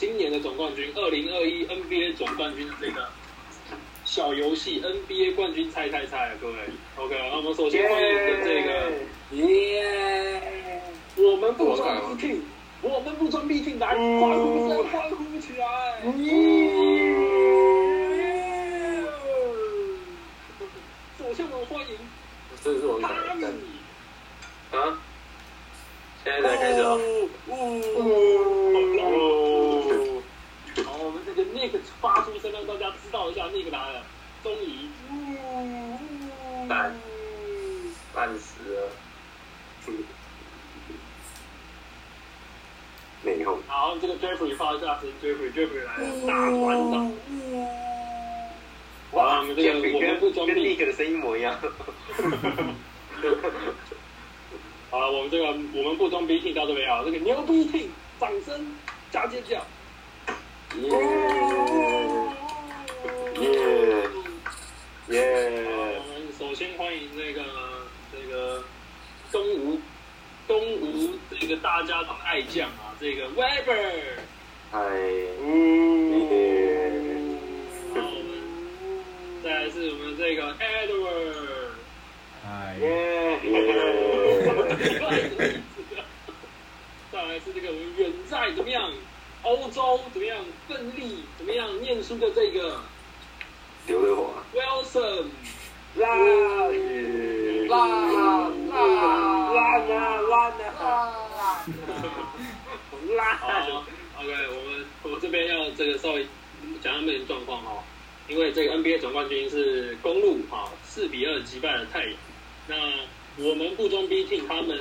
今年的总冠军，二零二一 NBA 总冠军的这个小游戏 NBA 冠军猜猜猜啊，各位。OK，那我们首先欢迎我们这个耶！我们不装逼我们不装逼 team 来欢呼声，欢呼起来！首先我们欢迎这是我们的。啊！现在才开始哦。哦，好，我们这个 Nick 发出声，让大家知道一下 Nick 来了，终于。半半死了。没用。好，这个 Jeffrey 发一下声，Jeffrey，Jeffrey 来了，大团长。哇，我们这个我们不装跟逼 Nick 的声音一模一样。好了，我们这个我们不装逼 team 到这边啊，这个牛逼 team，掌声加尖叫。耶耶耶！我们首先欢迎这个这个东吴东吴这个大家长爱将啊，这个 Weber。嗨。然后我们再来是我们这个 Edward。哎，耶！再来是这个我们远在怎么样，欧洲怎么样，奋力怎么样念书的这个刘德华。Wilson。烂烂烂烂啊烂啊！好，OK，我们我这边要这个稍微讲他们的状况哈，因为这个 NBA 总冠军是公路哈四比二击败了太阳，那我们不中 B team 他们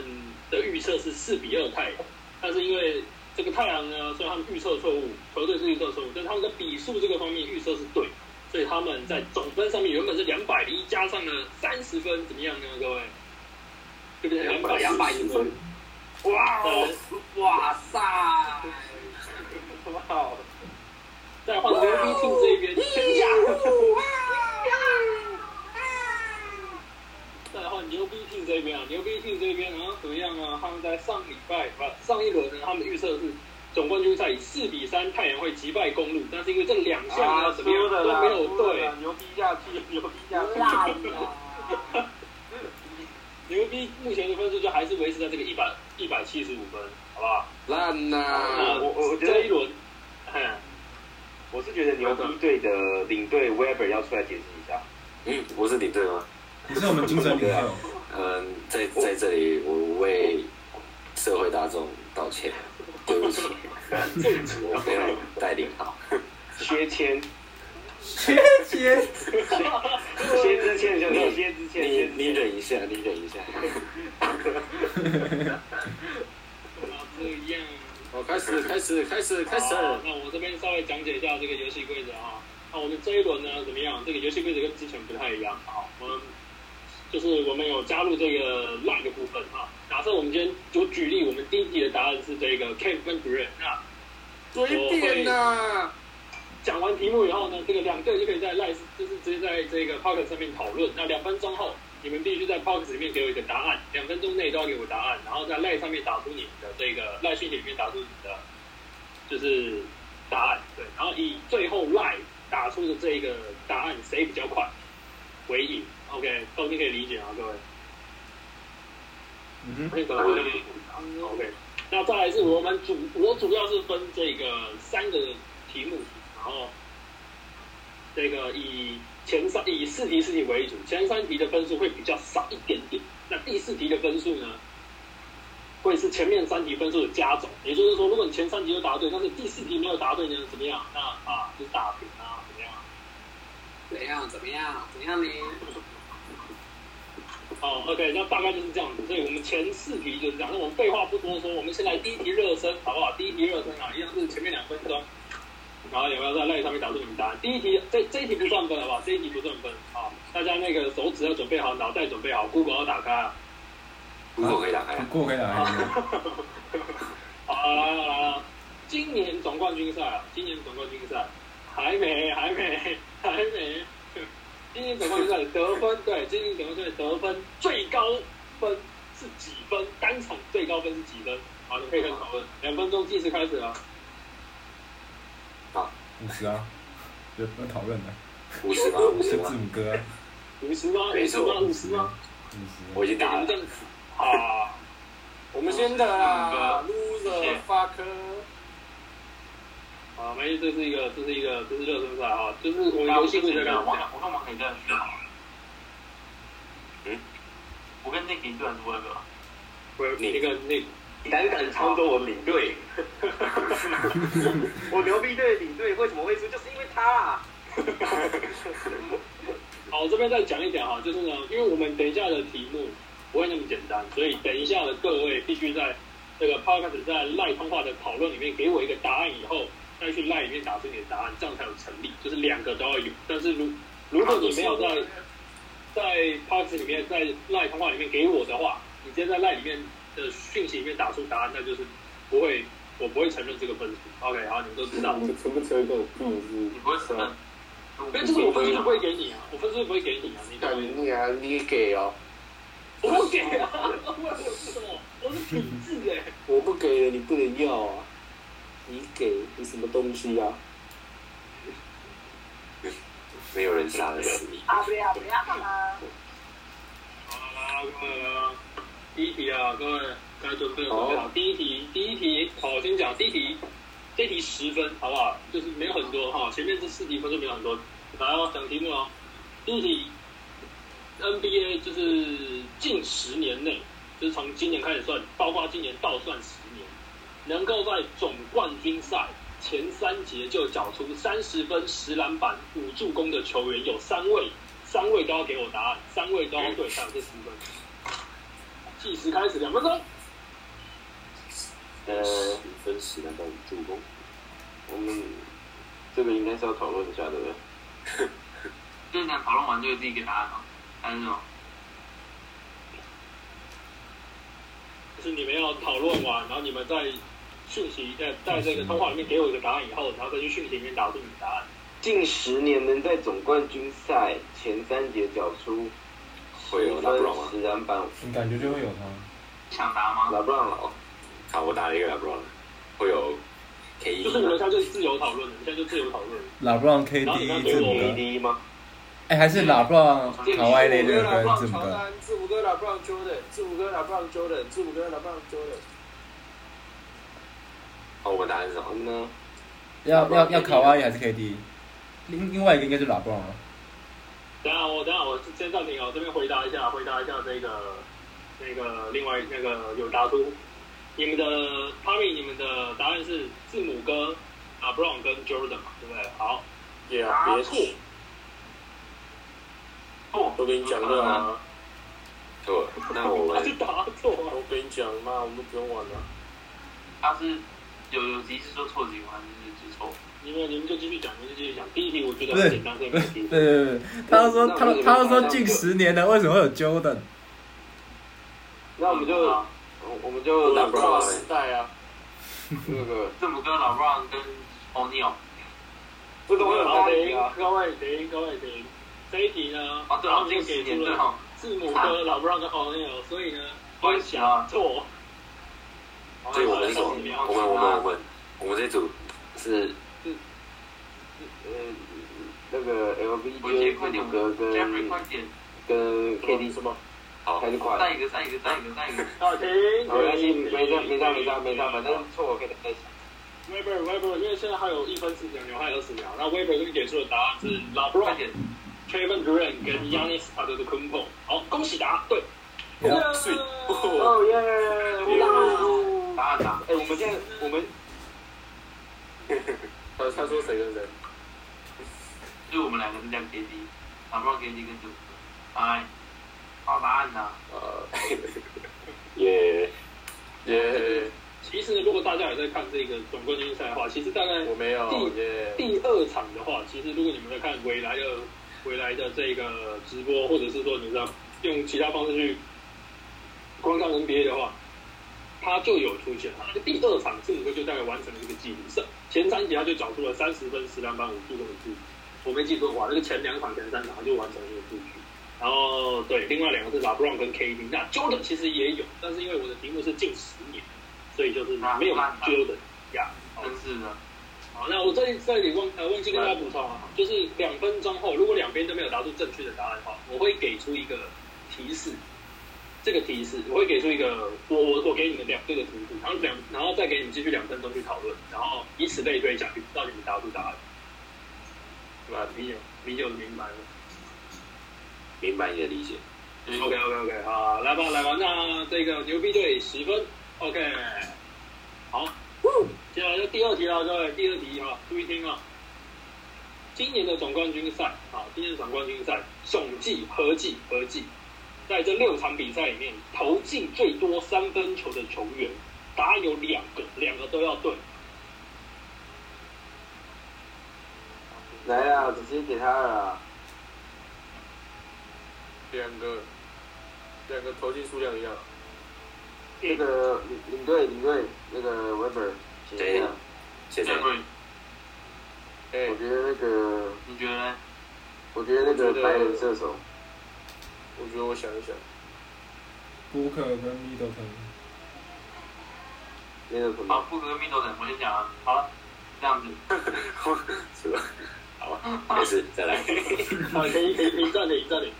的预测是四比二太阳，但是因为这个太阳呢，虽然他们预测错误，球队是预测错误，但是他们的比数这个方面预测是对，所以他们在总分上面原本是两百零一，加上了三十分，怎么样呢，各位？对不对？两百两百一分。哇哦！哇塞！哇！再换牛逼 team 这边，天价！再来换牛逼队这边啊，牛逼队这边然后怎么样啊？他们在上礼拜不上一轮呢，他们预测是总冠军赛以四比三太阳会击败公路，但是因为这两项啊怎么都没有对，牛逼下去，牛逼下去！牛逼目前的分数就还是维持在这个一百一百七十五分，好不好？烂呐、我我我觉得这一轮，嗯，我是觉得牛逼队的领队 Weber 要出来解释一下。嗯，我是领队吗？你是我们精神领袖，嗯，在在这里，我为社会大众道歉，对不起，我没有带领好。薛谦，切切，薛之谦兄弟，薛之谦，你薛之谦。你忍一下，你忍一下。那这样。好，开始，开始，开始，开始。好那我这边稍微讲解一下这个游戏规则啊。那我们这一轮呢怎么样？这个游戏规则跟之前不太一样啊。我们就是我们有加入这个 line 的部分啊。假设我们今天就举例，我们第一题的答案是这个 Kevin Durant，那随便呐、讲完题目以后呢，这个两队就可以在 line 就是直接在这个 Pocket 上面讨论。那两分钟后，你们必须在 Pocket 里面给我一个答案，两分钟内都要给我答案，然后在 line 上面打出你们的这个 line 讯息里面打出你的就是答案，对，然后以最后 line 打出的这个答案谁比较快为赢。OK，都你可以理解啊，各位。嗯哼，那个 OK，那再来是我们主，我主要是分这个三个题目，然后这个以前三以四题四题为主，前三题的分数会比较少一点点，那第四题的分数呢，会是前面三题分数的加总，也就是说，如果你前三题都答对，但是第四题没有答对呢，怎么样？那啊，就是打平啊，怎么样？怎样？怎么样？怎样呢？哦，OK，那大概就是这样子。所以我们前四题就是这样。那我们废话不多说，我们先来第一题热身，好不好？第一题热身啊，一样是前面两分钟。然后有没有在赖上面打出你们答案？第一题这这一题不算分好不好？这一题不算分啊！大家那个手指要准备好，脑袋准备好，Google 要打开啊！Google 可以打开，Google 可以打开。好了来了来了，今年总冠军赛啊，今年总冠军赛还没还没还没，今年总冠军赛的得分对，精英总冠军赛的得分最高分是几分？单场最高分是几分？好，你可以开始讨论，两分钟计时开始啊！五十啊，有有讨论的，五十吗？五十吗字？母哥啊，五十吗？五没错十吗？五十吗？五十。我已经打了啊！我们先的啦，loser fucker。啊，没事，这是一个，这是一个，这是热身赛啊，就是我们游戏规则刚我讲，我跟王可以这样选好了。嗯，我跟那个一队还是 Web 啊？不是那个那你胆敢操作我领队？我牛逼队领队为什么会输？就是因为他啊。好，这边再讲一点哈，就是呢，因为我们等一下的题目不会那么简单，所以等一下的各位必须在这个 podcast 在赖通话的讨论里面给我一个答案以后，再去赖里面打出你的答案，这样才有成立，就是两个都要有。但是如如果你没有在在 podcast 里面在赖通话里面给我的话，你直接在赖里面的讯息里面打出答案，那就是不会，我不会承认这个分数。OK，好，你们都知道。你承不承认嗯你不会承认？因为就是我分数就不会给你啊，我分数就不会给你啊，你懂吗？你啊，你给哦，我不给啊！我 是什么？我是品质哎、我不给了，你不能要啊。你给你什么东西啊？没有人杀得死你。啊不要不要啊！好啦，各位啊，第一题啊，各位该准备了准备好。第一题，第一题，好，我先讲第一题，这题十分，好不好？就是没有很多哈，前面这四题分数没有很多。来哦，讲题目哦。第一题，NBA 就是近十年内，就是从今年开始算，包括今年倒算能够在总冠军赛前三节就缴出三十分、十篮板、五助攻的球员有三位，三位都要给我答案，三位都要对，才有这十分。计时开始，两分钟。呃，十分十篮板五助攻，我们这个应该是要讨论一下，对不对？就是这样讨论完就有自己给答案吗？还是什么？就是你们要讨论完，然后你们在讯息在在这个通话里面给我一个答案以后，然后再去讯息里面打出你的答案。近十年能在总冠军赛前三节缴出会有拉布朗吗？十篮板，你感觉就会有他。抢答吗？拉布朗了哦。好，我打了一个 LeBron，会有 K 就是你们 E 现在就自由讨论了，你现在就自由讨论了。拉布朗然后你要 KD 给我字母哥，KD 吗？哎，还是拉布朗卡哇伊雷德跟字母哥。字母哥拉布朗 Jordan，字母哥拉布朗 Jordan，字母哥拉布朗 Jordan。好，我们答案是什么？呢？要要要卡哇伊还是 KD？另另外一个应该是拉布朗了。等下我等下我先暂停哦，这边回答一下，回答一下这个那个另外那个有答出你们的 Tommy，你们的答案是字母哥啊 Brown 跟 Jordan 嘛，对不对？好，也答错，错，我跟你讲了啊，错，那我们他是答错啊。我跟你讲嘛，我们不用玩了。他是有有提示说错题吗？还是记错？你们你们就继续讲，你们就继续讲。第一题我觉得很简单，所以。对对对，他就说他他就说近十年的为什么会有 Jordan？那我们就啊我们就老布朗时代啊，那个字母哥、老 Brown 跟 O'Neal。这个我有好，答题啊。停，各位停，各位停。这一题呢，啊，对哦，然后就近十给出了年对哈。字母哥、老布朗跟 O'Neal，所以呢，关系啊错。所以我们是什么？我们我们我们我们这组是呃，那个 LV 我接就快点哥跟快点，跟 KD 是吗？好还是快？再一个，再一个，再一个，再一个。好，停。没关系，没事没事没事没事，反正错我可以再想。Weber Weber，因为现在还有一分四十秒，还有二十秒。那 Weber 这边给出的答案是 LeBron 快、点，Kevin Durant 跟 Yanis Antetokounmpo。好，恭喜答对。睡哦耶！答案答。哎，我们现在我们，他他说谁跟谁？就我们两个是这样 KD，老 Brown KD 跟字母哥。哎，好答案呐。呃，耶耶，其实如果大家有在看这个总冠军赛的话，其实大概我没有第二场的话，其实如果你们在看未来的未来的这个直播，或者是说你知道用其他方式去观看 NBA 的话，他就有出现。他第二场字母哥就大概完成了这个记录，是前三节他就找出了三十分、十篮板、五助攻的数据。我没记错的话，那个前两场、前三场他就完成了这个数据。然后对，另外两个是 LeBron 跟 KD，那 Jordan 其实也有，但是因为我的题目是近十年，所以就是没有 Jordan 呀。好真是的，好，那我这里这里忘呃忘记跟大家补充啊，就是两分钟后，如果两边都没有答出正确的答案的话，我会给出一个提示。这个提示我会给出一个，我我我给你们两这个题目，然后两然后再给你们继续两分钟去讨论，然后以此类推下去，直到你们答不答案。对吧？米酒米酒明白了。明白你的理解。OK OK OK，好，来吧来吧，那这个牛逼队十分，OK，好，接下来就第二题了，各位，第二题哈，注意听啊。今年的总冠军赛啊，今年的总冠军赛总计合计合计，在这六场比赛里面投进最多三分球的球员，答案有两个，两个都要对。来啊，直接给他了啊。两个两个投进数量一样，那个领领队领队那个 Weber，请一下。谢谢对。对，哎我，觉得那个，你觉得呢？我觉得那个白人射手，我觉得我想一想，布克跟米德顿，那个什好，么，布格密斗等，我先讲啊。好了，这样子，是吧？好，没事，再来。好，可以可以可以暂停暂停，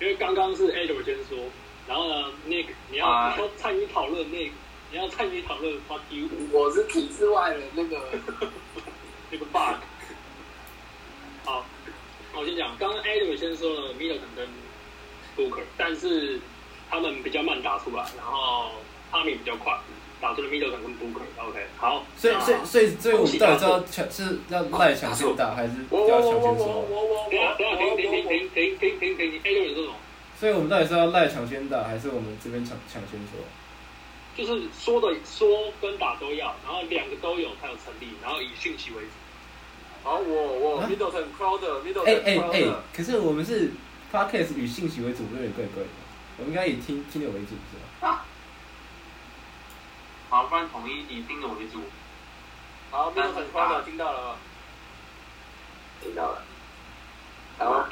因为刚刚是 Edward 先说，然后呢，Nick 你要、啊你要参与讨论，Nick 你要参与讨论 fuck you 我是体制外的那个，那个 bug。好，我先讲，刚刚 Edward 先说了 Middleton 跟 Booker，但是他们比较慢打出来，然后哈米比较快，打出了 Middleton 跟 Booker。OK，好，所以那所以所以所以我们到底是要抢是要赖抢先打还是要我我我我我抢先说？我我等一下等一下停停停停停停停停，Edward 你说什么？所以我们到底是要赖抢先打还是我们这边抢抢先说？就是说的说跟打都要，然后两个都有才有成立，然后以讯息为主。好，我我啊 Middleton Crowder 哎 Middleton 哎哎，可是我们是 podcast 以信息为主，有点怪怪的。我们应该以听听的为主是吧？好，不然统一以听的为主。好 Middleton Crowder 听到了吗？听到了。然后，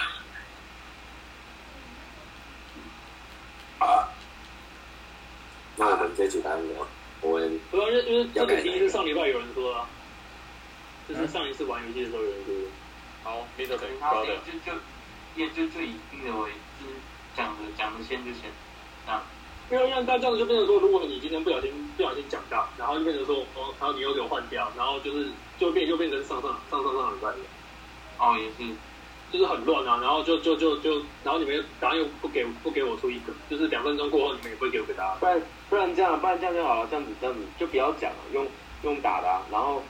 好，那我们这组答案呢？我们不是，因为因为这个题是上礼拜有人说的、啊，就是上一次玩游戏的时候有人说的。好，Middleton 他 Crowder，就就也就就以盯着我为，就是讲的讲的先就先，啊。因为因为他这样子就变成说，如果你今天不小心不小心讲到，然后就变成说，哦，然后你又给我换掉，然后就是就变就变成上上上上上很乱的，哦，也是，就是很乱啊，然后就就就就，然后你们答案又不给不给我出一个，就是两分钟过后你们也不会给我个答案。不然不然这样，不然这样就好了，这样子这样子就不要讲了，用用打的、然后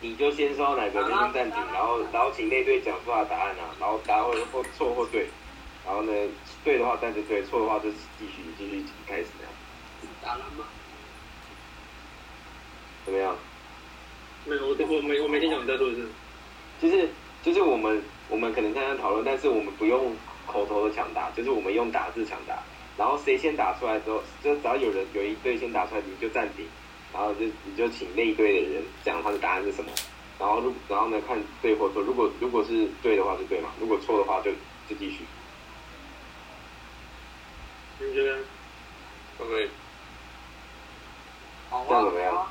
你就先说哪个就先暂停，然后然后请那队讲出来答案啊，然后答案或或错或对，然后呢对的话暂停对，错的话就继续继续开始那样，打了吗？怎么样？没有，我我没我没听讲你再说一次。就是就是我们我们可能在那讨论，但是我们不用口头的抢答，就是我们用打字抢答。然后谁先打出来之后，就只要有人有一队先打出来，你就暂停，然后就你就请那一队的人讲他的答案是什么，然后如然后呢看对或错，如果如果是对的话就对嘛，如果错的话就就继续。你觉得？OK，好啊，这样怎么样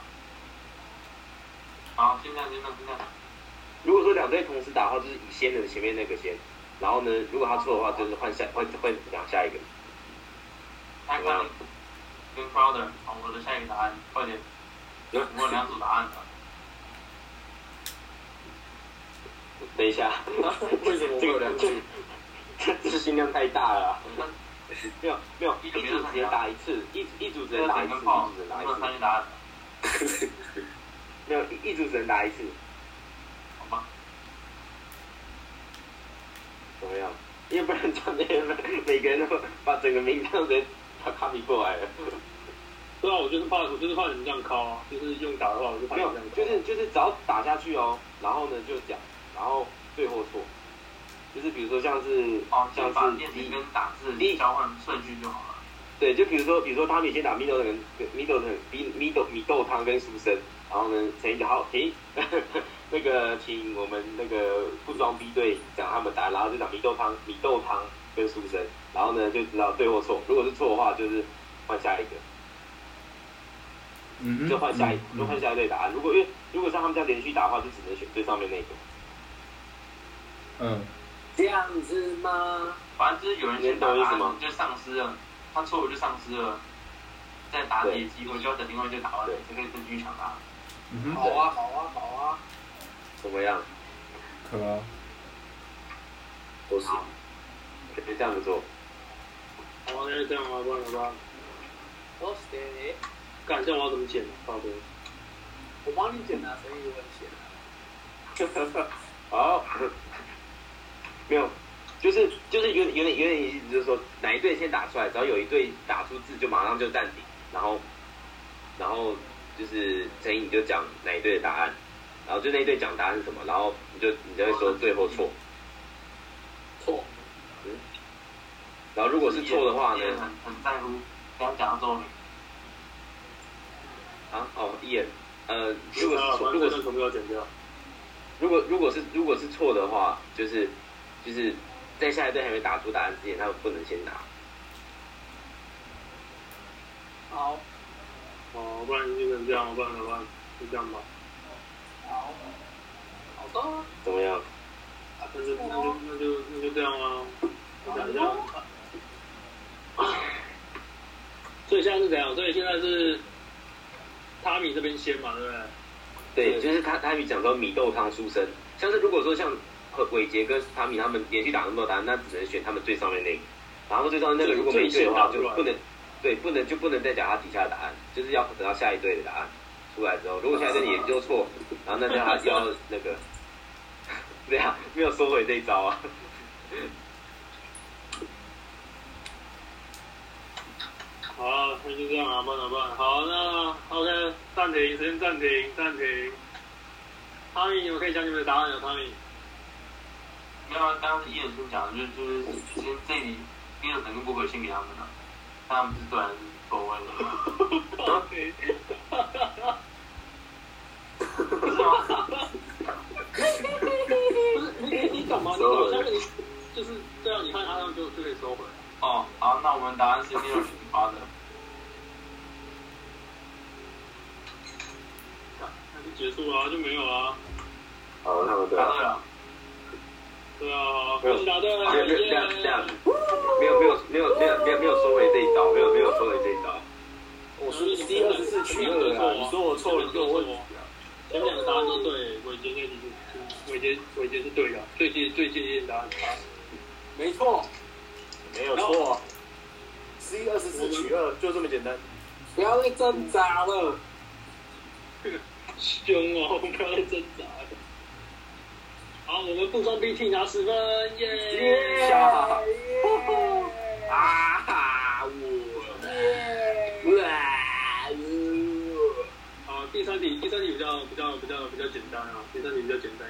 好现在现在现在，如果说两队同时打的话，就是以先的前面那个先，然后呢，如果他错的话，就是换下换换讲下一个。开看跟 Crowder，好，我的下一个答案，快点，我有两组答案的。等一下，为什么会有两组？这执行量太大了啊。没有没有，一组只能打一次，一一组只能打一次，一组只能打一次，与答案？没有一一组只能打一次，好吧，怎么样？因为不然这样每每个人都把整个名单直接他 copy 过来了。对啊，我就是怕，我就是怕你们这样敲啊，就是用打的话，我就怕没有你们这样，敲。就是就是只要打下去哦，然后呢就讲，然后对或错，就是比如说像是哦，像把是第一电子跟打字第一交换顺序就好了。对，就比如说，比如说他们先打米豆跟米豆的米米豆米豆汤跟书生，然后呢，陈毅就好停，那个请我们那个不装逼队讲他们打，然后就讲米豆汤米豆汤跟书生，然后呢就知道对或错，如果是错的话，就是换下一个，嗯，就换下一嗯就换下一队答案。如果因为如果像他们这样连续打的话，就只能选最上面那个。嗯，这样子吗？反正就是有人先打答意思就丧失了，他错误就丧失了再答题的机会，就要等另外一队打完对才可以再继续抢答。嗯哼，好啊，好啊，好啊。怎么样？可啊，都是，可以这样子做。好，那就这样吧，不然怎么办？都是干，这样我要怎么剪呢？宝贝，我帮你剪啊，所以我很闲啊。好，没有，就是就是有点有点有点意思，就是说哪一队先打出来，只要有一队打出字，就马上就暂停，然后然后就是陈毅你就讲哪一队的答案，然后就那一队讲答案是什么，然后你就你就会说对或错，错，然后如果是错的话呢，很很在乎刚刚讲到周明，啊哦一眼，呃如果是如果是正这段全部要剪掉。如果如果是如果是错的话，就是就是在下一队还没打出答案之前，他们不能先拿。好，哦，不然就变成这样，不然的话？就这样吧。好，好的。怎么样？那就那就那就那就这样啊，我想一下。所以现在是怎样？所以现在是汤米这边先嘛，对不对？对，就是他他米讲说米豆汤书生，像是如果说像伟杰跟汤米他们连续打那么多答案，那只能选他们最上面那个，然后最上面那个如果没对的话，就不能对不能就不能再讲他底下的答案，就是要等到下一队的答案出来之后，如果下一队也就错，然后那就他就要那个，对啊，没有收回这一招啊。好啊，那就这样啊，办了办。好，那 OK，暂停，先暂停，暂停。汤米，你们可以讲你们的答案了，汤米。因为刚刚是伊人先讲的，就是就是先这里伊人跟不可先给他们了，看他们是对还是错位的。OK。不是吗？不是你你你懂吗？你懂下面你就是对啊，你看他们就就可以收回来。哦，好，那我们答案是六十八的。那就结束了啊，就没有啊。好，他们对啊对了。对啊，好，没有答对，没有没有这样这样！没有没有没有没有没有没有收回这一招，没有没有收回这一招。我是 C 二十四取二啊！你说我错了，你就有问题啊！前面两个答案都对，伟杰那题是伟杰伟杰是对的，最接最接近的答案是他。没错，没有错，C 二十四取二，就这么简单。不要再挣扎了。凶哦，不要再挣扎了。好，我们不装逼替拿十分，耶！下啊哈！我好，第三题，第三题比较比较比较比较简单啊，第三题比较简单。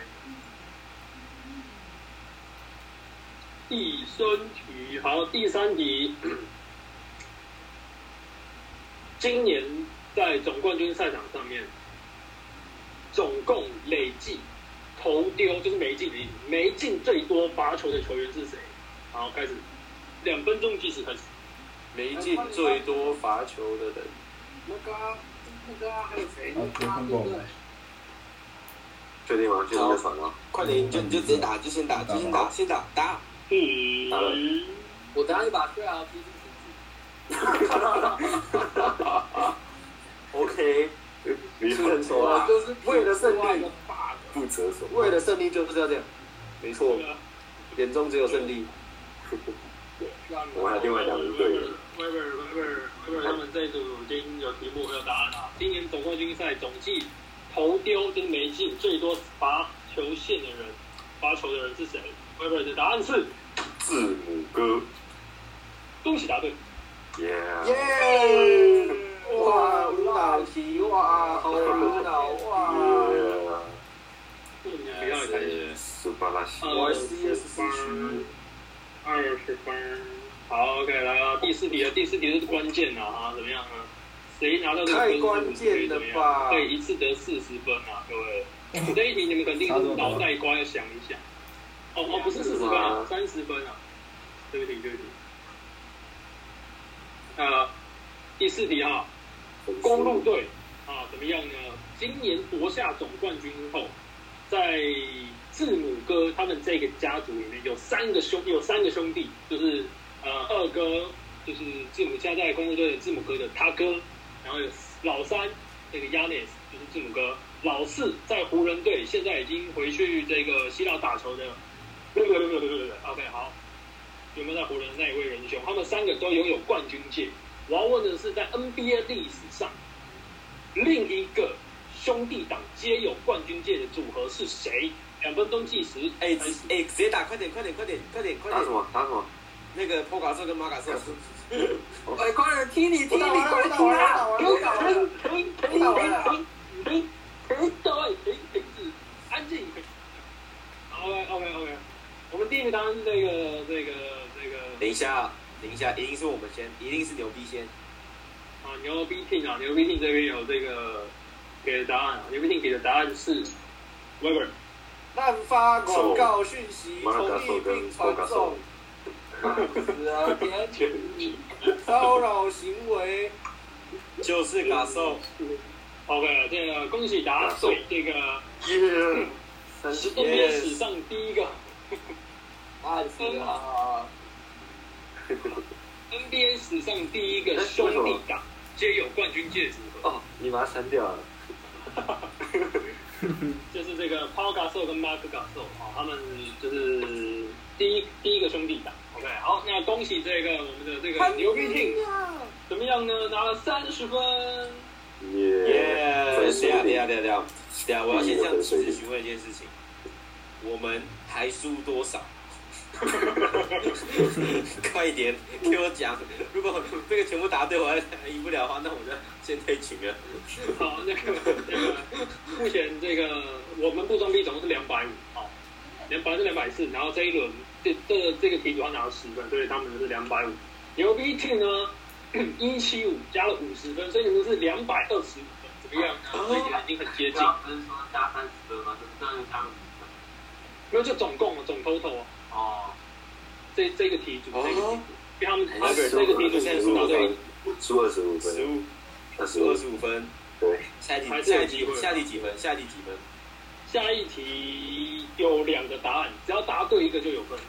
第三题，好，第三题，今年在总冠军赛场上面，总共累计投丢就是没进的意思，没进最多罚球的球员是谁？好，开始，两分钟计时开始。没进最多罚球的人，那个啊那个啊还有谁？啊那个啊对不对？确定吗？确定就传了。快点，你就你就直接打，就先打，就先打，先打打。嗯，打了我等下就把对啊踢进数 OK，你是很熟啊就是为了胜利。不择手为了胜利就是要这样，没错，眼中只有胜利。我们还有另外两个队员 Weber Weber Weber 他们这一组已经有题目有答案了。今年总冠军赛总计投丢就是没进最多罚球线的人，罚球的人是谁？Weber 的答案是，字母哥，恭喜答对。耶！耶！哇哇，无脑皮哇，好无脑哇！不要开始。苏巴拉西，我 CS 四区，二十分。好，OK，来了，第四题了，第四题是关键啊，啊，怎么样啊？谁拿到这个分太关键了吧可以一次得四十分啊，各位。这一题你们肯定是脑袋瓜要想一想。哦哦，不是四十分啊，三十分啊。对不起，对不起。呃，第四题哈、公路队啊，怎么样呢？今年夺下总冠军后，在字母哥他们这个家族里面有三个兄，有三个兄弟，就是呃二哥，就是字母加在公路队的字母哥的他哥，然后有老三这个 Yanis 就是字母哥，老四在湖人队现在已经回去这个希腊打球的，对对对对对对，OK 好，有没有在湖人的那一位仁兄？他们三个都拥有冠军戒指。我要问的是，在 NBA 历史上，另一个兄弟党皆有冠军戒的组合是谁？两分钟计时，哎哎，直接打，快点快点快点快点快点！打什么？打什么？那个波卡瑟跟马卡瑟，哎，快点踢你踢你，快点踢啊！我打完了，停停停停停停，各位停停止，安静。OK OK OK，我们第一个答案是这个这个这个等一下等一下，一定是我们先，一定是牛逼先。啊牛逼 king 啊牛逼 king 这边有这个给的答案啊，牛逼 king 给的答案是 Weber。滥发广告讯息，同意并传送，死啊！点取骚扰行为，就是嘎兽，OK，这个恭喜答对，这个耶！是 NBA 史上第一个 暗死啊！NBA 史上第一个兄弟党皆有冠军戒指合，哦，你把它删掉了。就是这个 Paul Gasol 跟 Mark Gasol 啊，他们就是第一第一个兄弟党。OK，好，那恭喜这个我们的这个牛逼 team 怎么样呢？拿了三十分。耶！耶！等一下等一下等一下等下，等下，我要先向分妻子询问一件事情，我们还输多少？快一点给我讲，如果这个全部答对，我还还赢不了的话，那我就先退群了。好，那个那个，目前这个我们不装逼总共是两百五，好，两百是两百四，然后这一轮这这这个题主要拿了十分，所以他们是两百五。牛逼 team 呢，一七五加了五十分，所以你们是两百二十五分，怎么样呢？这一点已经很接近，不是说加三十分吗？这这加五十没有就总共总 total 哦，分。哦，这这个题组这个题组，哦因为他们他们这个题组现在是答对输二十五分，十五，二十五输二十，五分。对，下一还题，下一题，下一题几分？下一题几分？下一题有两个答案，只要答对一个就有分，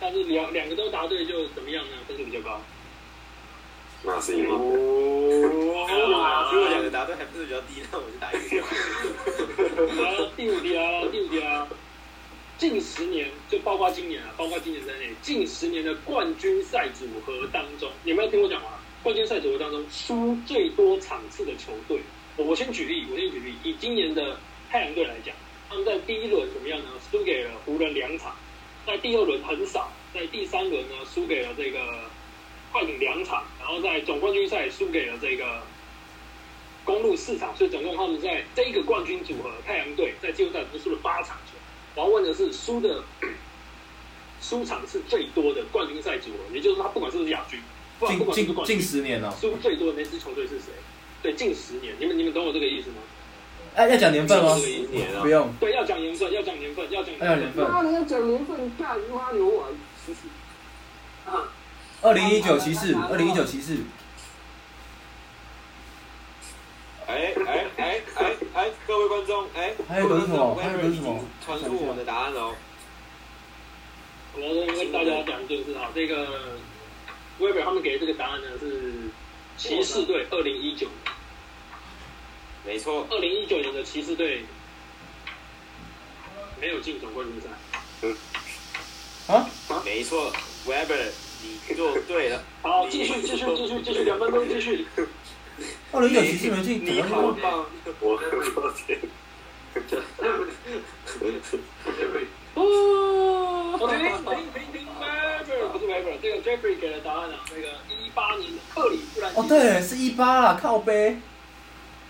但是两两个都答对就怎么样呢？分数比较高。那是赢了。哦，如果两个答对还分数比较低，那我就打一个。好第五题啊，第五题啊，近十年就包括今年啊，包括今年在内，近十年的冠军赛组合当中，你有没有听我讲啊？冠军赛组合当中输最多场次的球队，我我先举例，我先举例，以今年的太阳队来讲，他们在第一轮怎么样呢？输给了湖人两场，在第二轮很少，在第三轮呢输给了这个快艇两场，然后在总冠军赛输给了这个公路四场，所以总共他们在这一个冠军组合太阳队在季后赛只输了八场。我要问的是输的 输场是最多的冠军赛组合，也就是说他不管是不是亚军，不管不近管是不是近冠军近，十年了，输最多的那支球队是谁？对，近十年，你们你们懂我这个意思吗？哎，要讲年份吗年啊。不，用，对，要讲年份，要讲年份，要讲要讲年份。妈的，要讲年份，干妈牛丸。二零一九骑士，二零一九骑士，哎哎哎哎哎，各位观众，哎，还有什么还有什么已经传出我们的答案哦。我要跟大家讲就是啊，这个 Weber 他们给的这个答案呢是骑士队二零一九没错，二零一九年的骑士队没有进总冠军赛。啊，没错，Weber，你做对了。好，继续继续继续继续，两分钟继续。二零一九骑士没进，你好棒！我抱歉。哦，停停停停，Weber 不是 Weber，这个 Jeffrey 给了答案啊，那个一八年的克里夫兰。哦，对，是一八啦，靠背。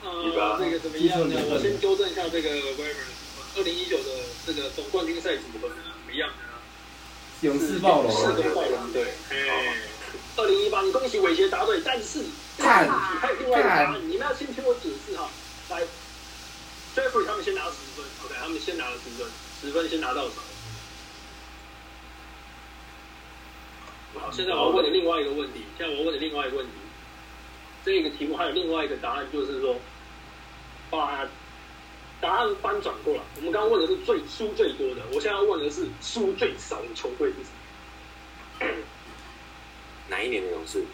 呃，这个怎么样呢？我先纠正一下这个 Weber，二零一九的这个总冠军赛组合呢，怎么样呢？勇士暴龙，是跟暴龙队。哎，二零一八，你恭喜伟杰答对，但是看还有另外一个答案，你们要先听我解释哈。来，Jeffrey 他们先拿十分，OK，他们先拿了十分，十分先拿到手。好，现在我要问你另外一个问题，现在我要问你另外一个问题，这个题目还有另外一个答案，就是说，把答案翻转过来。我们刚刚问的是最输最多的，我现在要问的是输最少的球队是什么？哪一年的勇士？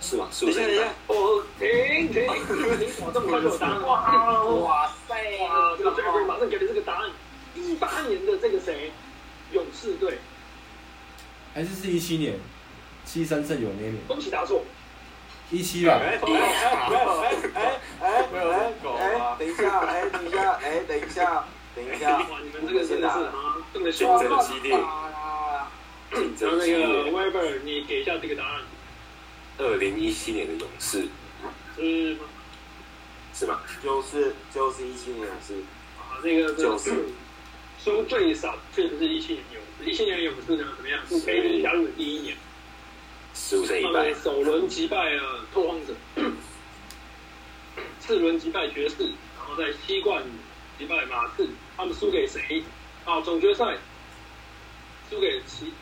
是吗？是不是等一下，等一下，哦，停停停！哇，这么快就有答案！哇哇塞！哇，这个 Jeffrey 马上给了这个答案。一八年的这个谁，勇士队，还是是一七年，七三胜有那年，恭喜答错。一七吧。哎哎哎哎哎哎哎，等一下，哎等一下，哎等一下，等一下，哇，你们这个真的是啊，这么竞凶。争激烈，竞 然后那个烈。Weber，你给一下这个答案二零一七年的勇士是吗？是吗？就是就是一七年是，啊，这个就是输最少确实是一七年勇士，一七年勇士呢怎么样？是梅林加入的第一年，十五胜一们，首轮击败了拓荒者，次轮击败爵士，然后在西冠击败马刺，他们输给谁？啊，总决赛输给骑，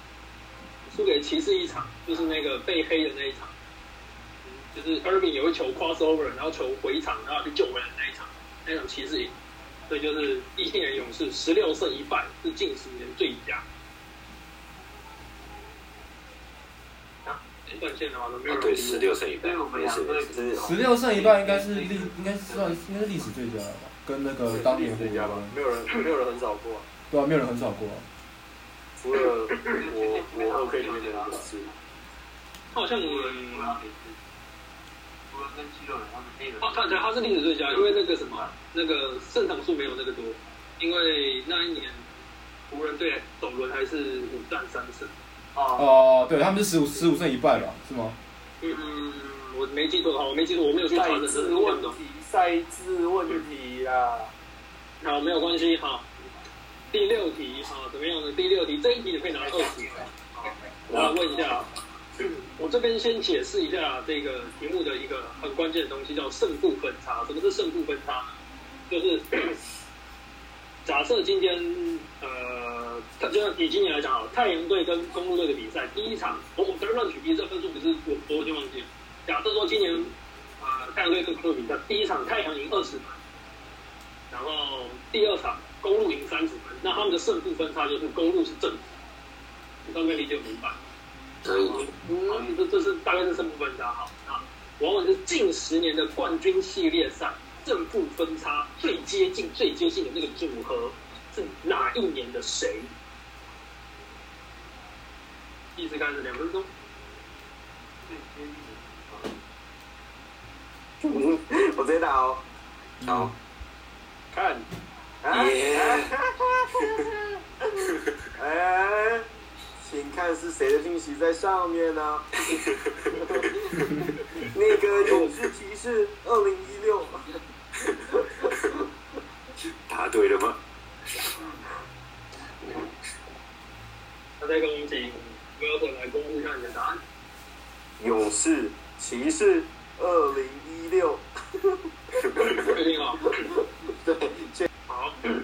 输给骑士一场，就是那个被黑的那一场，嗯就是 Irving 有一球 crossover，然后球回场，然后去救回来的那一场，那场骑士赢。所以就是一七年勇士十六胜一败，是近十年最佳。啊，断线的话？都没有啊对，十六胜一败十六胜一败应该是历，应该是算应该是历史最佳了吧？跟那个当年最佳吧火没有人没有人很少过，对啊，没有人很少过啊。除了我我 OK 里面的勇士，他好像除了除了跟七六人他们黑人，哦，看起来他是历史最佳，因为那个什么，那个胜场数没有那个多，因为那一年湖人队首轮还是五战三胜。哦，哦，对，他们是十五十五胜一败吧？是吗？嗯，我没记错的话，我没记错，我没有去查证，赛制。问题，赛制问题啦。好，没有关系，好。第六题，好，怎么样呢？第六题这一题你可以拿二十分。我来问一下，我这边先解释一下这个题目的一个很关键的东西，叫胜负分差。什么是胜负分差？就是 假设今天呃，就像以今年来讲好，太阳队跟公路队的比赛，第一场我我随便乱举例，这分数不是我我已经忘记了。假设说今年呃太阳队跟公路比赛，第一场太阳赢二十分，然后第二场公路赢三十分，那他们的胜负分差就是公路是正负，你大概理解明白？可以，嗯，这这是大概是胜负分差。好，那往往是近十年的冠军系列赛胜负分差最接近、最接近的那个组合是哪一年的谁？计时开始两分钟。我直接打哦，好，看，啊耶 哎，请看是谁的讯息在上面呢、那个勇士骑士二零一六，答对了吗？那再跟我们请 Wilson 来公布一下你的答案。勇士骑士二零一六，确定啊。对，确好，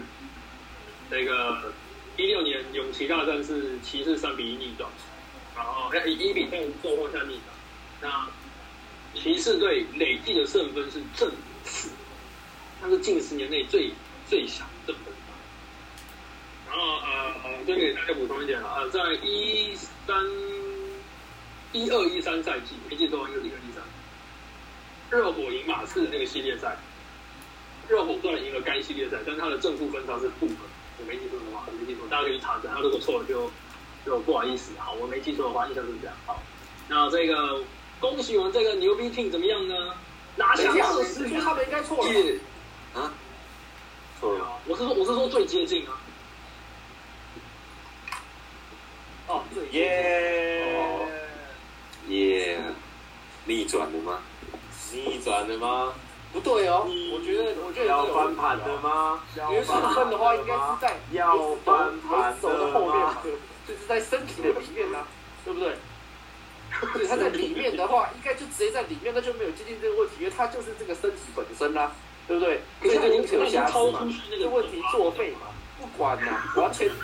这个一六年勇骑大战是骑士三比一逆转，然后哎一比三状况下逆转。那骑士队累计的胜分是正四，那是近十年内最最小的正分。然后呃呃，这边给大家补充一点了，呃，在一三一二一三赛季，没记错应该是一二一三，热火赢马刺的那个系列赛，热火虽然赢了该系列赛，但他的正负分差是负的。我没记错的话，我没记错，大家可以去查证。他如果错了就就不好意思。好，我没记错的话，印象是这样。好，那这个恭喜我们这个牛逼 team 怎么样呢？拿下二十分。他们应该错了。耶啊，错了，我是说我是说最接近啊。哦，对，耶！耶，转了吗？逆转了吗？不对哦，我觉得我觉得要这个有翻盘的吗？因为顺分的话，应该是在要翻盘手的的吗后面嘛？，就是在身体的里面啊，对不对？对，它在里面的话，应该就直接在里面，那就没有接近这个问题，因为它就是这个身体本身啦、对不对？所以就已经有瑕疵嘛，这个问题作废嘛，不管啦、完全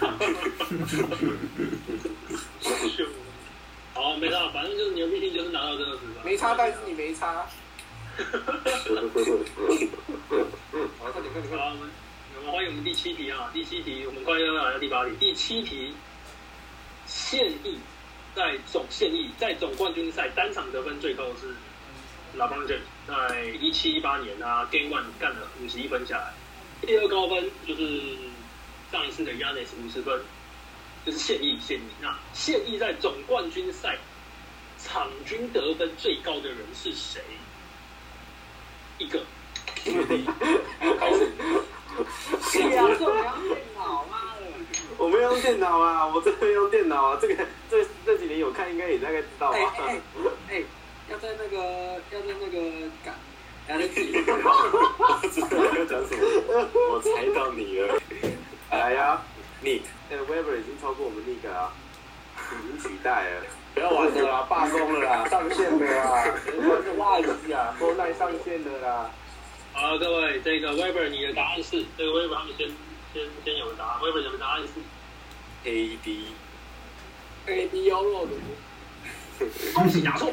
好，没差，反正就是牛逼性就是拿到这个十分，没差，但是你没差。好，快点快点快点！好，我们我们欢迎我们第七题啊，第七题我们快要来到第八题，第七题，现役在总现役在总冠军赛单场得分最高是 LeBron James，在一七一八年啊 Game One 干了五十一分下来，第二高分就是上一次的 Yanis 五十分，就是现役现役。那现役在总冠军赛场均得分最高的人是谁？一个。开始。是啊，这种要电脑，妈的！我没有用电脑啊，我真的用电脑啊。这个这这几年有看，应该也大概知道吧哎？哎哎，要在那个要在那个赶，要在自己。我知道你要讲什么，我猜到你了。哎呀，Nick，呃，Weber 已经超过我们 Nick 啊，已经取代了。不要玩了啦，罢工了啦，上线了啦，玩个垃圾啊，都赖上线了啦。好，各位，这个 Weber 你的答案是这个 Weber 他们先先先有个答案，Weber 你的答案是 A B A B 幺肉的，恭喜答错。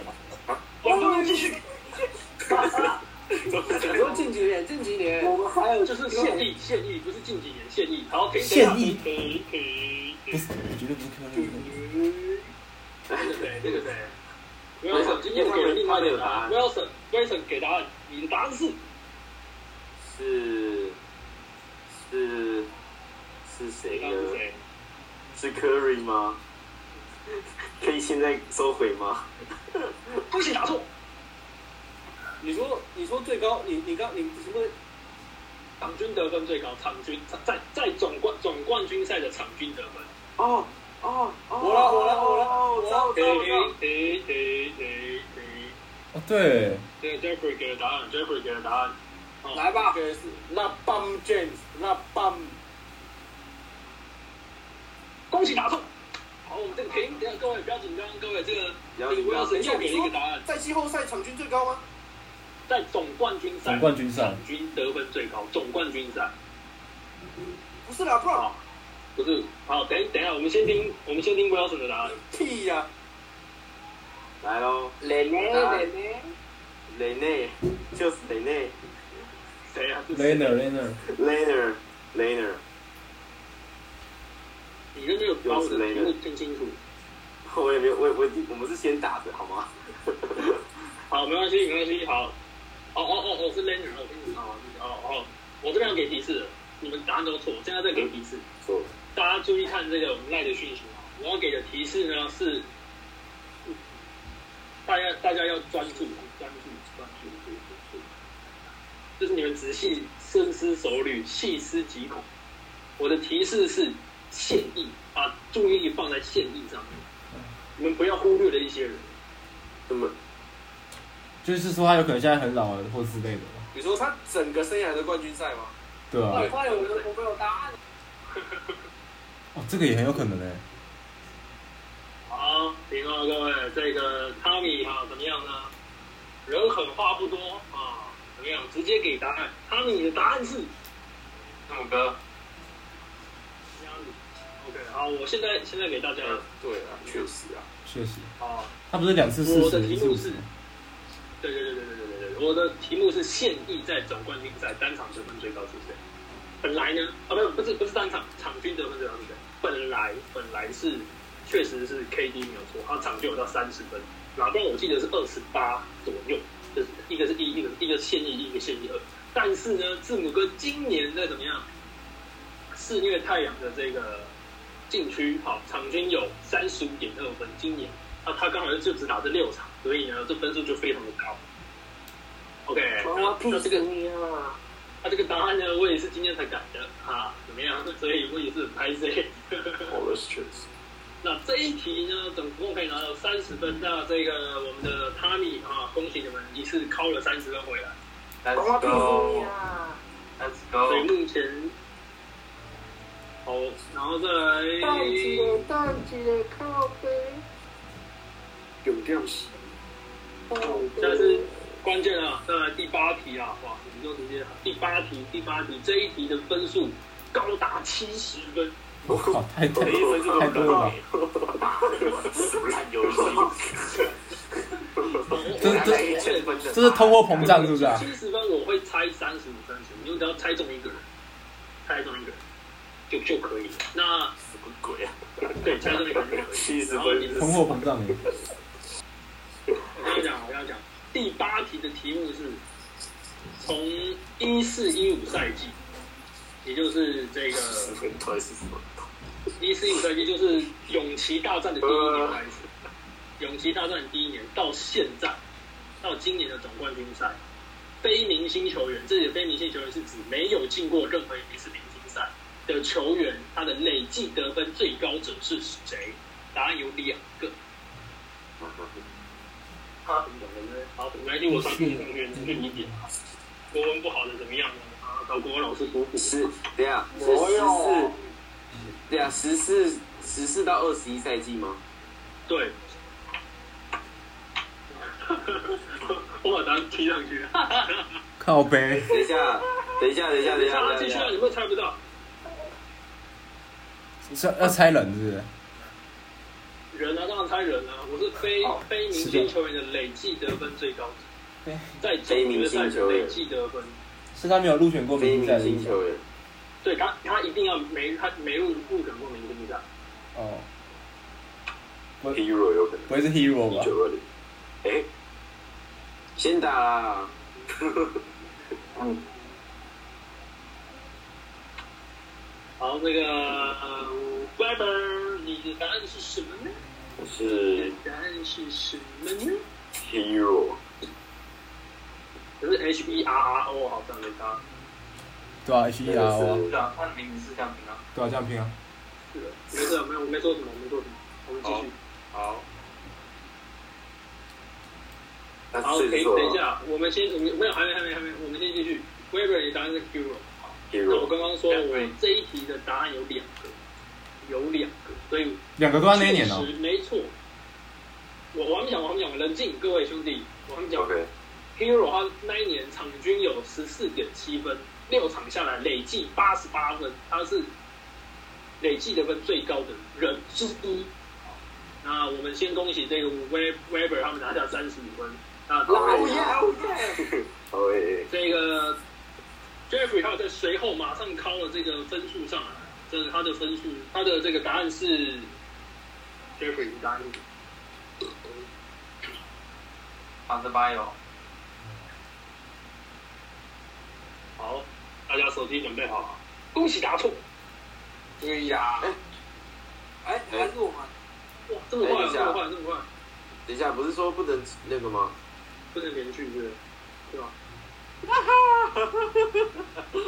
我们继续。你说近几年，近几年，我们还有就是现役，现役不是近几年现役。好，可以现役可以可以可以。不是，绝对不是 Q 这个谁？这个谁？Wilson 今天我给了另外一个答案。Wilson Wilson 给答案，你的答案是是是是谁呢？是 Curry 吗？可以现在收回吗？恭喜答错。你说你说最高，你你刚你什么？场均得分最高，场均在在总冠总冠军赛的场均得分。哦哦哦！我来我来我来哦我知道我知道我知道。诶诶诶诶，哦，对，这个 Jeffrey 给的答案，Jeffrey 给的答案。来吧，这是那 Bum James，那 Bum，恭喜答错。好，我们这个停，等下各位不要紧张，各位这个这个不要紧张 Wilson 又给了一个答案，在季后赛场均最高吗？在总冠军赛总冠军赛场均得分最高，总冠军赛。不是啦，不然，不是，好，等等一下，我们先听，我们先听 Wilson 的答案。屁呀！来喽，蕾蕾蕾蕾，雷内就是雷内谁啊？Laner Laner，，Laner Laner，你都没有把我的题目听清楚。我也没有，我我我们是先打的好吗？好，没关系，没关系，好。哦哦哦哦，是 Laner，我跟你说，哦哦，我这边要给提示了，你们答案都错，现在再给提示。错，大家注意看这个我们赖的讯息啊，我要给的提示呢是，大家大家要专注，专注，专注，专注，就是你们仔细深思熟虑，细思极恐。我的提示是现役，把注意力放在现役上面，你们不要忽略了一些人。那么就是说他有可能现在很老了或之类的吧，你说他整个生涯的冠军赛吗？对啊，快有我我没有答案。哦，这个也很有可能哎，好，听哦，各位，这个汤米哈怎么样呢？人狠话不多啊，怎么样？直接给答案。汤米的答案是字母哥。OK，好，我现在现在给大家对啊，确实啊。确实，啊，他不是两次四我的，题目是，对对对对对对对对，我的题目是现役在总冠军赛单场得分最高是谁？本来呢，啊不不是不是单场场均得分最高是谁？本来本来是确实是 KD 没有错，他场均有到三十分，老不然我记得是二十八左右，就是一个是一，一个一个现役，一个现役二。但是呢，字母哥今年在怎么样？肆虐太阳的这个禁区，好，场均有三十五点二分，今年啊，他刚好就只打这六场，所以呢，这分数就非常的高。OK，那那这个啊！他这个答案呢，我也是今天才改的啊，怎么样？所以我也是很拍 C。Horace Jones，那这一题呢，总共可以拿到三十分。那这个我们的 Tommy 啊，恭喜你们一次敲了三十分回来。Let's go。Let's go 所以目前，好，然后再来，蛋姐靠背，永掉死。现在是关键啊，再来第八题啊，哇，你就直接第八题，第八题这一题的分数高达七十分。我靠，太太一分就太多了吧？烂游戏。这这这是通货膨胀是不是啊？七十分我会猜三十五分数，你只要猜中一个人，猜中一个人就就可以了。那什么鬼啊？对，猜中一个人就可以。七十分，通货膨胀耶！我跟你讲，我跟你讲，第八题的题目是从一四一五赛季，也就是这个？一四一五赛季，就是永琪大战的第一年开始，永琪大战的第一年到现在，到今年的总冠军赛，非明星球员，这里的非明星球员是指没有进过任何一次明星赛的球员，他的累计得分最高者是谁？答案有两个。啊，你懂对不对？好，没关系，我传给同学，你去理解啊。国文不好的怎么样呢？啊，找国文老师补补。十，等一下是十四，对啊，十四十四到二十一赛季吗？对。我把答案踢上去。靠背，等一下，等一下，等一下，等一下，等一下继续啊，，你会猜不到。是要猜人是不是？人啊，当然猜人啊。我是非非明星球员的累计得分最高者，在总决赛的累计得分。是他没有入选过非明星赛的星球员，对他，他一定要没他没入入选过明星赛。哦，Hero 有可能不会是 Hero 吧？一九二零，哎，先打啦，好，那个呃 Weber，你的答案是什么呢？你是答案是什么呢？Hero，可是 H E R R O 好像没他。对啊，H E R O，是啊，他的名字是这样拼啊。对啊，这样拼啊。是的，没事，没有，我没说什么，我没说什么，我们继续。好，好，等是错等一下，我们先，我们没有，还没，还没，还没，我们先继续。Weber，的答案是 Hero。那我刚刚说，我这一题的答案有两个，有两个，所以两个都在那一年哦确。实没错。我我还没讲，我还没讲，冷静，各位兄弟，我还没讲。OK，Hero 他那一年场均有十四点七分，六场下来累计八十八分，他是累计得分最高的人之一。那我们先恭喜这个 We Weber 他们拿下三十五分。那哦耶哦耶！好耶，这个 Jeffrey 他在随后马上敲了这个分数上来，这是他的分数，他的这个答案是 Jeffrey 的答案是好的吧哟，好，大家手机准备好了，恭喜答错。对呀，哎，还是我们哇，这么快、啊，这么快，这么快，等一下，不是说不能那个吗？不能连续是不是？对吧？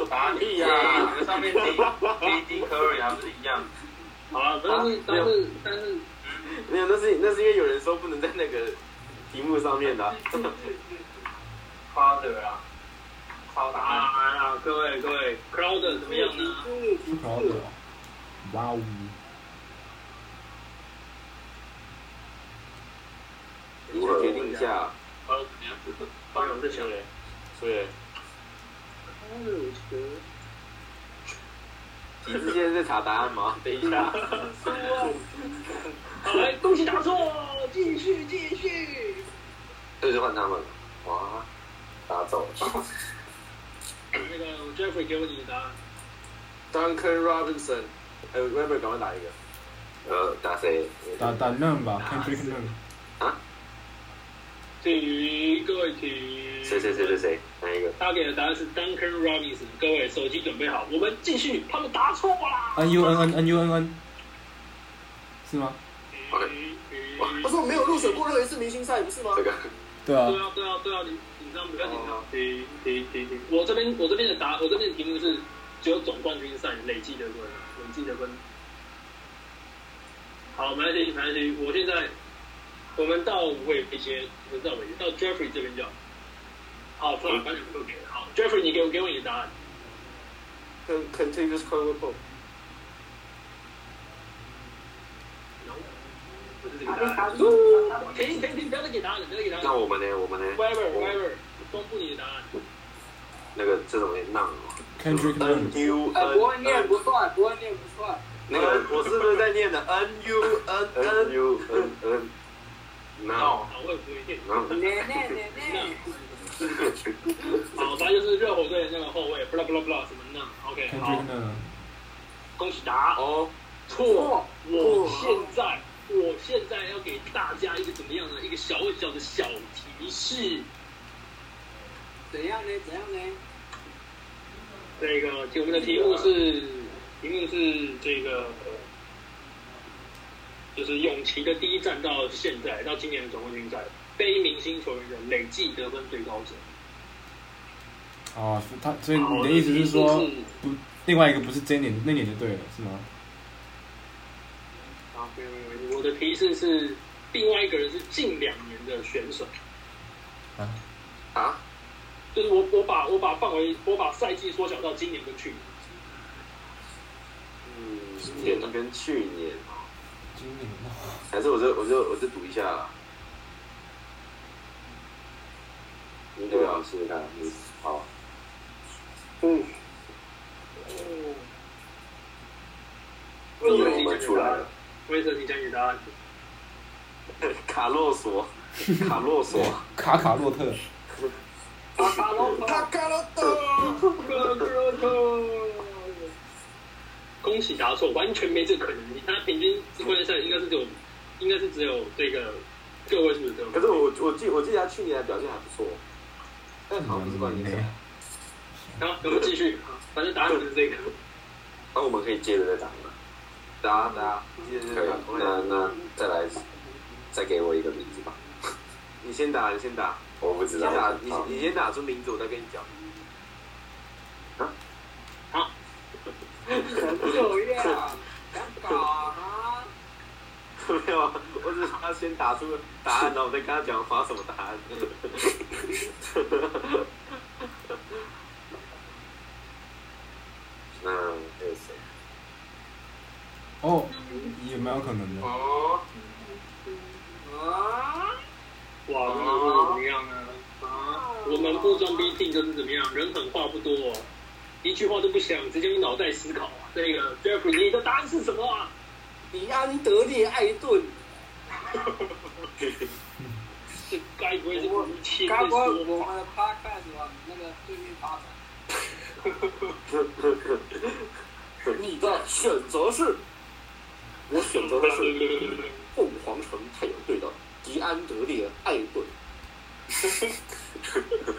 答案屁呀你的上面 D D D Curry 还不是一样？好了，但是、啊但是但是没有，那是那是因为有人说不能在那个题目上面的啊。Father 啊，抄答案。啊，各位各位，Crowd 怎么样呢？好的哦，哇哦！你先决定一下，好，帮我在想，所以我觉得体制现在在查答案吗？等一下，好，来，恭喜答错，继续继续。这就换他们了。哇，打走了。那个 Jeffrey 给我你的答案，Duncan Robinson，还有 Webber，赶快打一个。呃，打谁？打打 Nun 吧，Kendrick Nunn。请各位请。谁谁谁谁谁？哪一个？他给的答案是 Duncan Robinson，各位手机准备好，我们继续，他们答错啦。N U N N N U N N，是吗？OK 不是我没有入选过任何一次明星赛，不是吗？这个对啊对，啊，对啊，对啊，你紧张不要紧张。停停停停！我这边我这边的答，我这边的题目是只有总冠军赛累计得分，累计得分。好，没关系，没关系。我现在我们到尾节，我们到尾节到 Jeffrey 这边就好。好。好，Jeffrey，你给我给我你的答案。Con- Continuous control。不是这个答案。停停停！不要再给答案了，不要再给答案。那我们呢？我们呢？Whatever whatever，公布你的答案。那个这种也浪 Kendrick N Lamar，U 哎，不会念不算，不会念不算。那个我是不是在念的 N U N N U N N？那好，我也不会念。好，反正就是热火队的那个后卫，不啦不啦不啦什么呢？OK，好恭喜答哦，错。我现在我现在要给大家一个怎么样呢？一个小小的小提示。怎样呢？怎样呢？这个我们的题目是题目是这个，就是永琪的第一站到现在到今年的总冠军赛，非明星球员的累计得分最高者。哦，他所以你的意思是说，不，另外一个不是这一年那年就对了，是吗？啊，没有没有没有，我的提示是另外一个人是近两年的选手。啊，就是我我把我把范围我把赛季缩小到今年跟去年。嗯，今年跟去年，今年还是我就我就我就赌一下啦。你对啊，试试看，嗯，好，嗯，第一个我们出来了，威森，你讲你的答案。卡洛索，卡洛索，卡卡洛特，卡卡洛特，卡卡洛特，恭喜答错，完全没这个可能性。他平均冠军赛应该是只有，应该是只有这个个位数的。可是我我记我记得他去年的表现还不错，但好像不是冠军赛。好，我们继续。反正答案就是这个。那我们可以接着再打吗？打打，可以，那那再来，再给我一个名字吧。你先打，你先打，我不知道你先打，，你你先打出名字，我再跟你讲。这样，想搞啊？没有啊，我只是他先打出答案，然后我再跟他讲发什么答案。那还有谁？哦，也蛮有可能的。哦，啊？哇，真的是怎么样呢？啊，我们不装逼 team 就是怎么样，人狠话不多、哦，一句话都不想，直接用脑袋思考啊。这个 Jeffrey，你的答案是什么啊？迪安德烈艾顿，这该不会是武器该不会说我们的 podcast 往那个对面发展？你的选择是？我选择的是凤凰城太阳队的迪安德烈艾顿。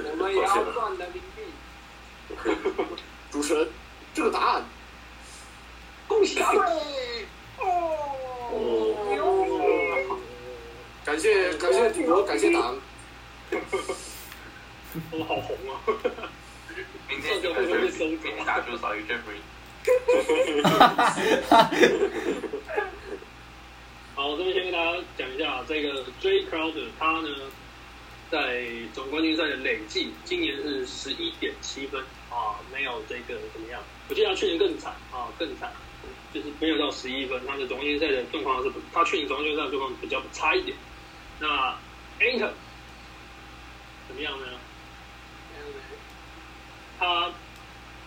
我们也要赚人民币。主持人，这个答案恭喜答对！哦，感谢感谢主播，感谢党。我好红啊！明天就会被收走，打球少于 Jeffrey。好，这边先跟大家讲一下，这个 J Crowder 他呢，在总冠军赛的累计今年是十一点七分啊，没有这个怎么样？我记得他去年更惨啊，更惨，就是没有到十一分。他的总冠军赛的状况是，他去年总冠军赛的状况比较差一点。那 Ant 怎么样呢？他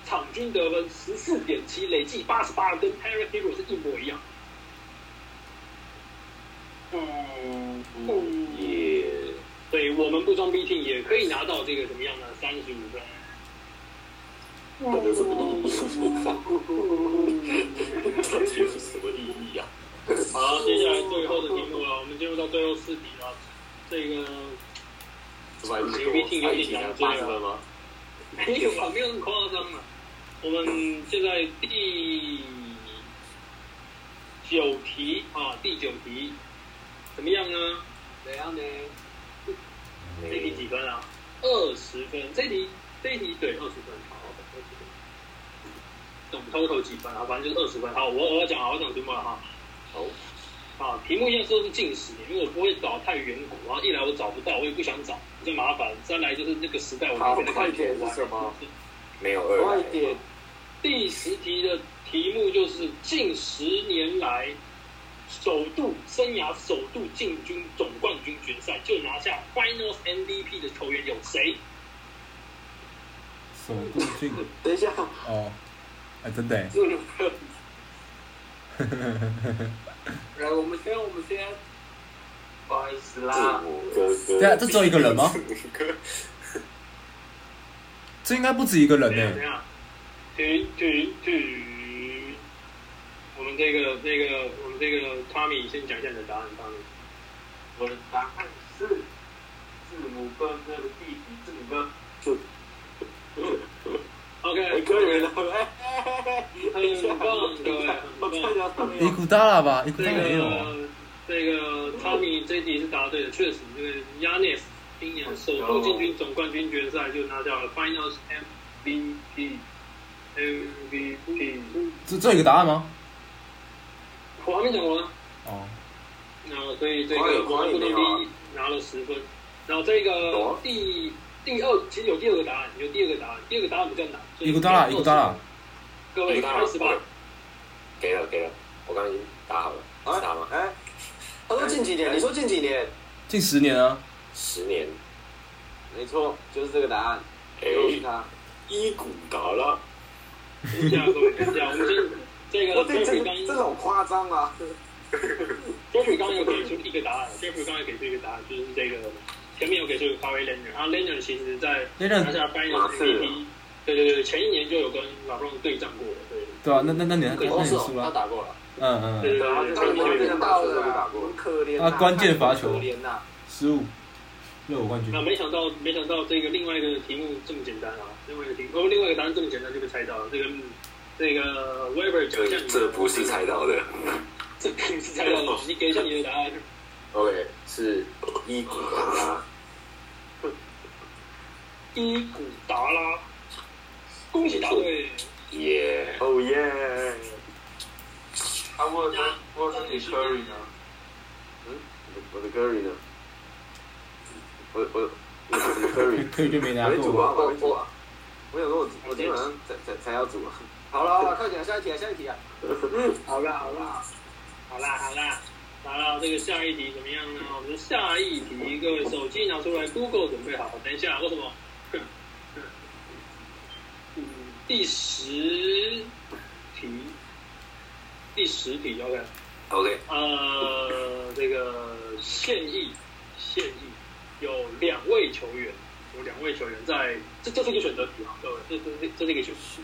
场均得分十四点七，累计八十八，跟 Harry Hero 是一模一样。嗯，耶，所以我们不装 B T 也可以拿到这个怎么样呢？三十五分。这有什么意义？这有什么意义呀？好，接下来最后的题目了，我们进入到最后四题了。这个什么你 B T 有点难八十分吗？没有啊，没有那么夸张啊。我们现在第九题啊，第九题怎么样呢？怎样呢？这题几分啊？二十分。这题这一题对二十分，好，二十分。总 total 几分啊？反正就是二十分。好，我我要讲，我要讲题目了哈。好，啊，题目一样都是近十年，因为我不会找太远古，然后一来我找不到，我也不想找，比较麻烦；三来就是那个时代我好没办法快点是什么？没有二来快点！第十题的题目就是近十年来首度生涯首度进军总冠军决赛，就拿下 Finals MVP 的球员有谁？首度进等一下，哦，哎，真的耶，这个没有。来，我们先，我们先，不好意思啦。对啊这只有一个人吗这应该不止一个人怎样怎呢。样？停停停！我们这个这个我们这个 Tommy 先讲一下你的答案，Tommy。我的答案是字母哥哥的弟弟字母哥。OK，可以了，哎哎哎，很棒，各位，一下上面伊古达拉吧，伊古这达拉也有啊。个这个 Tommy 这一题是答对的，确实，这个 Yanis 今年首度进军总冠军决赛，就拿下了 Finals MVP。MVP，这一个答案吗？我还没讲完。哦，然后所以这个国内第国外有没有啊一拿了十分，然后这有个啊第第二其实有第二个答案，有第二个答案，第二个答案比较难。所以伊古达拉，伊古达拉20，各位开始吧。给了给了，我刚刚已经打好了，是他吗？哎，他说近几年，你说近几年？近十年啊。十年，没错，就是这个答案，哎，就是他。伊古达拉，等一下，各位，等一下，我们先这个这 Jeffrey 这刚这种夸张啊！Jeffrey 刚刚有给出一个答案，Jeffrey 刚刚给出一个答案，就是这个前面有给出一个 Kawhi Leonard，然后 Leonard 其实在拿下 Finals MVP，对对对，前一年就有跟 LeBron 对战过了，对。对啊，那那那你那那你哦是哦输了。他打过了，嗯嗯，对对对，他们对见到了啊，很可怜啊。啊关键罚球可怜呐！失误，热火冠军那。没想到，没想到这个另外一个题目这么简单啊！另外一个题，哦，另外一个答案这么简单就被猜到了。这个嗯这个 Weber 讲一下这你这不是猜到的。这不是猜到的，你给一下你的答案。OK，是伊古达拉。伊古达拉，恭喜答对。耶！哦耶！啊，我的我的你 Curry 呢？我的 Curry 呢？我我我的 Curry。就没拿过。啊，我没煮啊。我想说我我今天晚上才才才要煮啊。好了好了，快点下一题啊，下一题啊。嗯 好啦好啦，好啦好啦，来了这个下一题怎么样呢？我们的下一题，各位手机拿出来，Google 准备好。等一下，为什么？嗯，第十题，第十题，OK。OK，呃，这个现役，现役有两位球员，有两位球员在这这是一个选择题啊，各位，这这这这是一个选择题。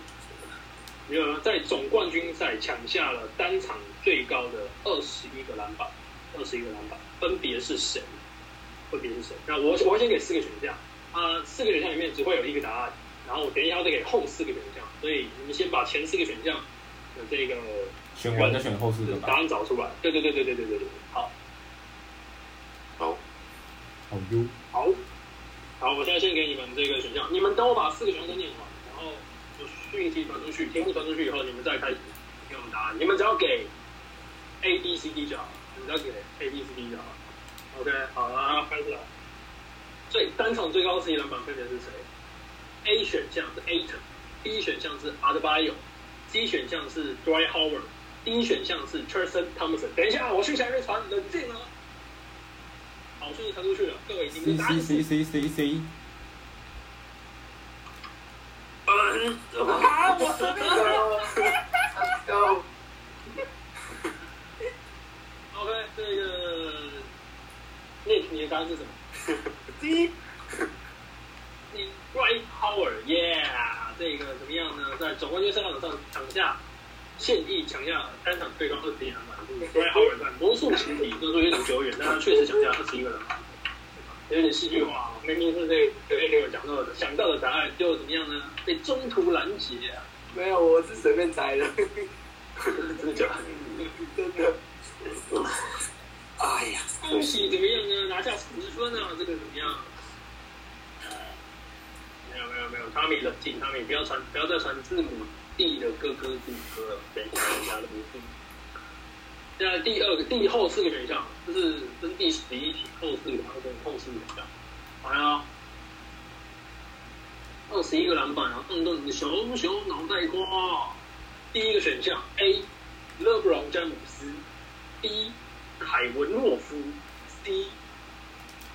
有人在总冠军赛抢下了单场最高的二十一个篮板，二十一个篮板，分别是谁？分别是谁？那我我会先给四个选项，啊、四个选项里面只会有一个答案，然后我等一下再给后四个选项，所以你们先把前四个选项的这个选完再选后四个答。案找出来。对对对对对对对对，好。好，好优。好，好，我现在先给你们这个选项，你们等我把四个选项都念完，讯息传出去，题目传出去以后，你们再开始给我们答案。你们只要给 A B C D 就好，你们只要给 A B C D 就好。OK，好了，开始了。最单场最高十一篮板分别是谁？A 选项是 Ate，B 选项是 Adebayo，C 选项是 Dry Howard，D 选项是 Tristan Thompson。等一下，我讯息还没传，冷静哦。好，讯息传出去了，各位，已经答案 C 是 C C C C。啊，我生病了。Go。OK，这个 Nick，你的答案是什么？D。你 Right Howard，Yeah，这个怎么样呢？在总冠军赛场上抢下现役抢下单场最高二十一篮板，Right Howard 在魔术情体，虽然说有点久远，但他确实抢下二十一个篮板，有点戏剧化。明明是这个 A 六讲到的想到的答案，就怎么样呢？被中途拦截啊！没有，我是随便猜的。真的假的？真的。哎呀，恭喜怎么样呢？拿下十分啊！这个怎么样？呃没有没有没有，汤米冷静，汤米不要传不要再传字母 D 的哥哥字母哥了，等一下人家的不是。现在第二个第后四个选项，这是这是第十一题，后四个然后跟后四个选项，好呀。二十一个篮板啊，动动你的熊熊脑袋瓜。第一个选项 A，勒布朗詹姆斯；B，凯文洛夫；C，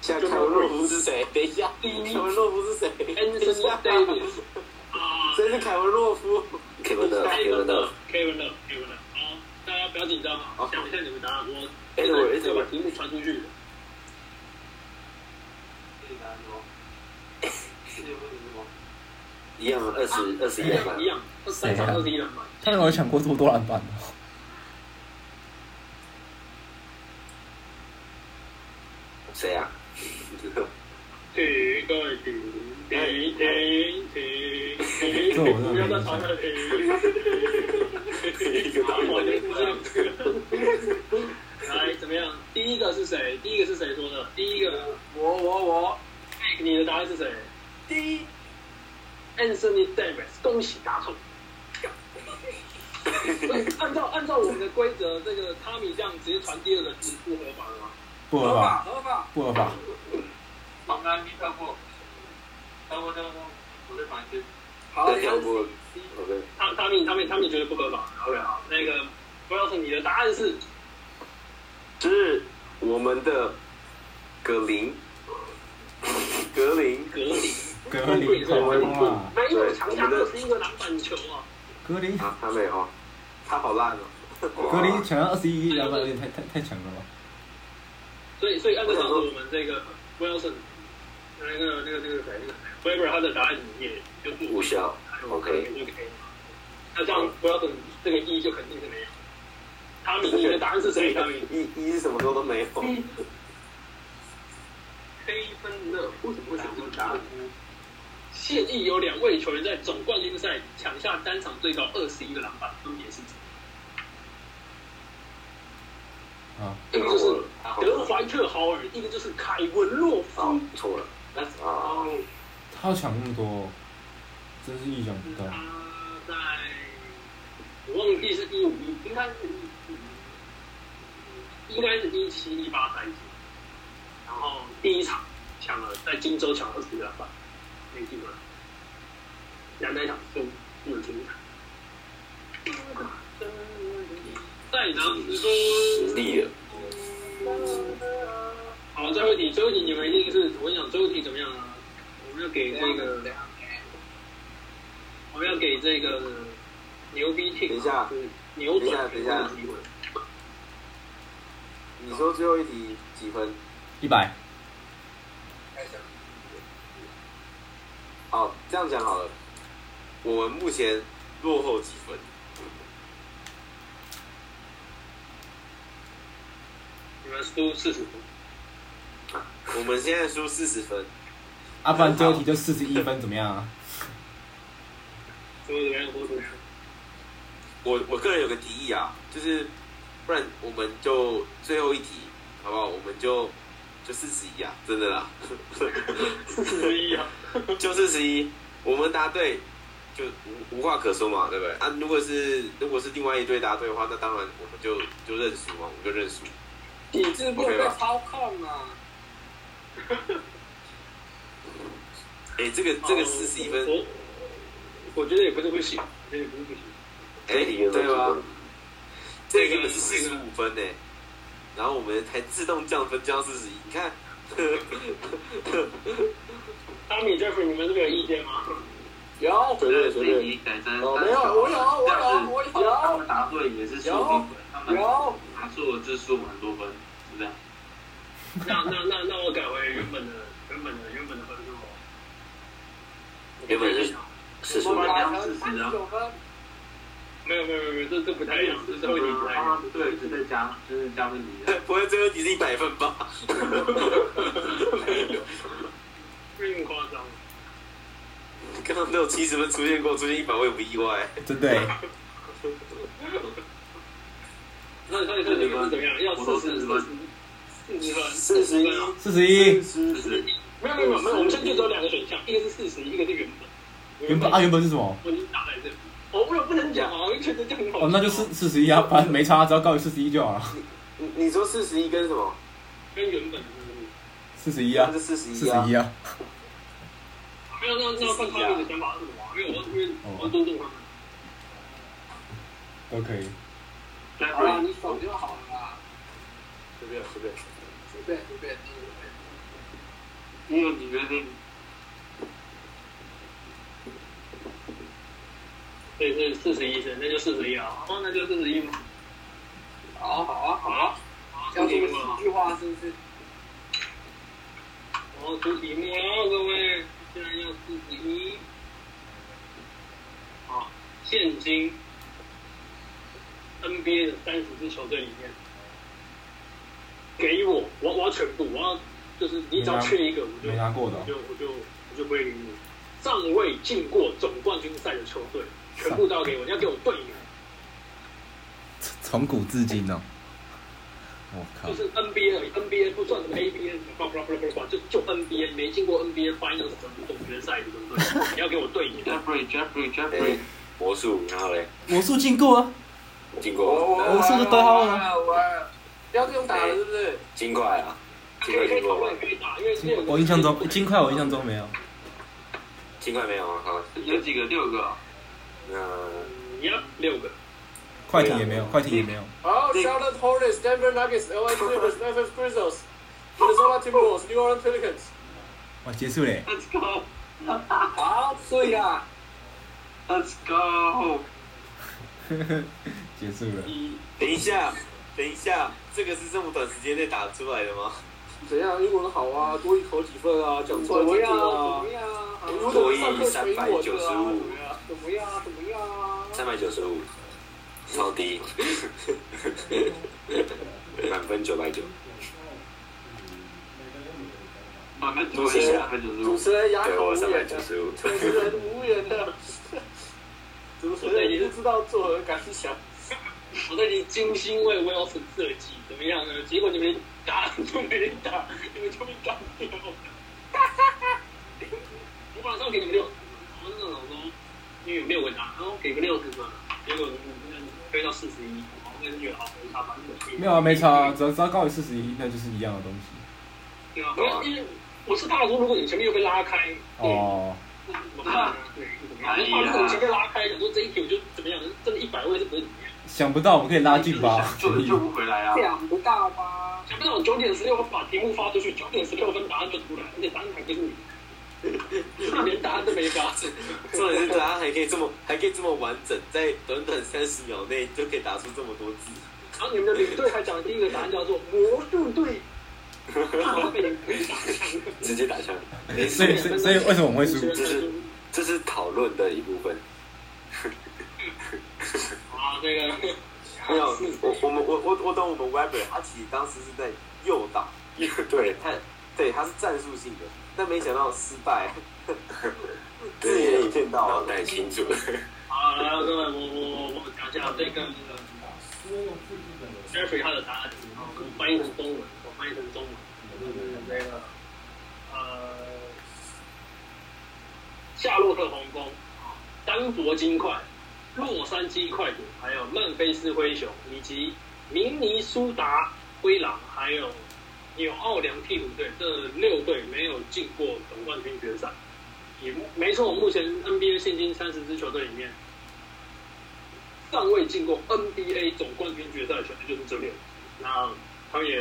现在凯文洛夫是谁？等一下，凯文洛夫是谁？Anthony Davis。啊，谁是凯文洛夫？Kevin 的 Kevin 的 Kevin 的 Kevin 的。好，大家不要紧张啊，想一下你们答案，我哎我哎再把题目传出去。这个答案是什么？这个问题是什么？一样二十二十一篮板一，样，二三场二十一篮板。他哪有抢过这么多篮板哦？谁啊？停个停停停停停，这我不要再吵了，停。好，我就这样子。来，怎么样？第一个是谁？第一个是谁说的？第一个，我我我，你的答案是谁？第一，Anthony Davis，恭喜答错。按照按照我们的规则，这个汤米这样直接传第二个是不合法的吗？不合合法法，合法，不合法。刚刚你跳过，跳过跳过，我再传一次。好，对跳过 OK，汤汤米汤米汤米觉得不合法。OK，好，那个不要说你的答案是是我们的格林，格林，格林，格林对好啊，没有抢下二十一个篮板球啊！格林啊，他没有，他好烂哦。格林抢到二十一篮板，有点太太太强了吧？所以所以按照上次我们这个 Wilson 那个那个那个谁那个 Weber 他的答案也就是无效，OK。那这样 Wilson 这个一就肯定是没有。汤米，你的答案是谁？汤米？一一是什么时候都没有。黑分的为什么会选这个？现役有两位球员在总冠军赛抢下单场最高二十一个篮板，分别是啊，一个就是德怀特豪尔，一个就是凯文洛夫哦。错了那啊，他要抢那么多，真是意想不到。他在我忘记是一五一，应该是应该是一七一八赛季，然后第一场抢了在荆州抢了二十个篮板，没记错，两那场输输了精彩。再拿十分。实力了，好，最后一题，最后一题你们一定是我跟你讲，最后一题怎么样啊？我们要给这个，我们要给这个牛逼 team 等一下就是扭转等一下机会。你说最后一题几分？一百，好，这样讲好了。我们目前落后几分？你们输四十分，我们现在输四十分。啊，不然最后一题就四十一分，怎么样啊？怎么怎么样？我怎么样？我我个人有个提议啊，就是不然我们就最后一题，好不好？我们就就四十一啊，真的啦，四十一啊！就四十一。我们答对就无无话可说嘛，对不对？啊，如果是如果是另外一队答对的话，那当然我们就就认输嘛，我们就认输。体制不能被操控啊！哎，这个这个四十一分，我我觉得也不是不行，也不是不行。哎，对吧？这个是四这个十五分呢，然后我们才自动降分降四十一，你看。汤米 Jeffrey，你们这边有意见吗？有这个这一改成，哦没有我有我有我有他们答对也是数低分，他们有，答错的字数很多分，是这样。那那那那我改回原本的原本的原本的分数哦。原本是四十五我，打成40三十九分，没有没有没有，这这不太一样，这最后一题不太一样。对，只在加，就是加分题。不会最后一题是一百分吧？没那么夸张。刚刚都有七十分出现过，出现一百我也不意外。真的那，那所以说这个是怎么样？要四十四十四十分，四十一四十一，四四十一。没有没有没有没有，我们现在就只有两个选项，一个是四十，一个是原本。原本啊，原本是什么？我已经打在这里。我不能不能讲啊，我觉得这样很好笑。哦，那就四四十一啊，反正没差，只要高于四十一就好了。你你说四十一跟什么？跟原本四十一啊那，是四十一啊。四十一啊，没有，那那看他们的想法是什么啊，因为我因为我要尊重他们。都可以。好啦，你爽就好了啦，随便随便。随便随便，随便。因为你决定，所以是四十一声，那就四十一啊，哦，那就四十一嘛。好好啊好啊，要这个戏剧化是不是？哦，出题目了，各位，现在要四十一。好，现金 NBA 的三十支球队里面，给我，我我要全部，我要就是你只要缺一个，我就没拿过的哦我就我就我就不会理你。尚未进过总冠军赛的球队，全部都要给我，你要给我队名，从古至今哦。我靠。就，是 NBA 而已，NBA 不算什么 ABA 什么巴拉巴拉巴拉巴拉，就就 NBA 没进过 NBA Finals 总总决赛的，对不对？你要给我队名。Jeffrey Jeffrey 哎 Jeffrey，，魔术，然后嘞，魔术进过啊，经我我过，我是不是对号了我不要这种打了是不是？金块啊，我印象中金块我印象中没有。金块没有啊，好，有几个？六个啊，那嗯呀，六个。快艇也没有，快艇也没有。好，Charlotte Hornets、Denver Nuggets、LA Clippers、Memphis Grizzlies、Minnesota Timberwolves、New Orleans Pelicans。哇，结束嘞！Let's go 好，对呀，Let's go，结束了。等一下，等一下，这个是这么短时间内打出来的吗？怎样？英文好啊，多一口几分啊，讲出来怎么样？听听啊怎么。样？如果上课学英文的啊，怎么样？怎么样？三百九十五，超低，满分九百九，满分九十五，满分九十五，主持人哑口无言的，九十五，主持人无言的，主持人不知道作何感想。我这里精心为 Wilson 设计，怎么样呢？结果你们打都没打，你们就被干掉了。我马上给你们六，我那种说，因为有六个打，然后给个六十分，结果飞到四十一，我那就觉得好没差，反正没有啊，没差啊，只要只要高于四十一，那就是一样的东西。对啊，因为我是怕说，如果你前面又被拉开，哦，那怎么办呢？对，怎么样？我怕如果前面拉开，想说这一题我就怎么样，真的一百位是不会。想不到我们可以拉近吧？救救不回来啊！想不到吧？想不到我九点十六分把题目发出去，九点十六分答案就出来，而且答案还不是你，连答案都没发。重点是答案还可以这么 还可以这么完整，在短短三十秒内就可以打出这么多字。然后你们的领队还讲第一个答案叫做魔术队。直接打枪，所以所以所以为什么我们会输？这是这是讨论的一部分。啊，这个没有，我我们我我我懂我们 Weber，他其实当时是在诱导，对，他对他是战术性的，但没想到失败，自对己也骗到了。袋清楚。好，来各位，我我我讲一下这个 Jeffrey 他的答案，我翻译成中文，我翻译成中文，就是这个呃，夏洛特黄蜂、丹佛金块、洛杉矶快艇，还有曼菲斯灰熊，以及明尼苏达灰狼，还有纽奥良鹈鹕队这六队没有进过总冠军决赛。也没错，目前 NBA 现今三十支球队里面，尚未进过 NBA 总冠军决赛的球队就是这六。那他们也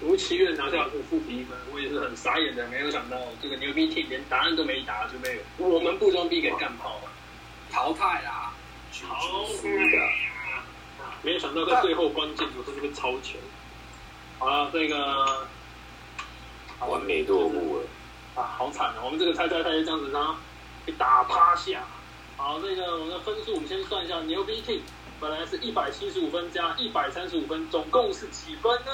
如期愿拿下这四十一分，我也是很傻眼的，没有想到这个牛逼 team 连答案都没答就被我们不装逼给干炮了。淘汰啦！好，没有想到在最后关键的时候就被超前。好了，这个完美落幕了。啊，好惨啊！我们这个猜猜猜就这样子，然后被打趴下。好，这个我们的分数我们先算一下，牛逼 King 本来是一百七十五分加一百三十五分，总共是几分呢？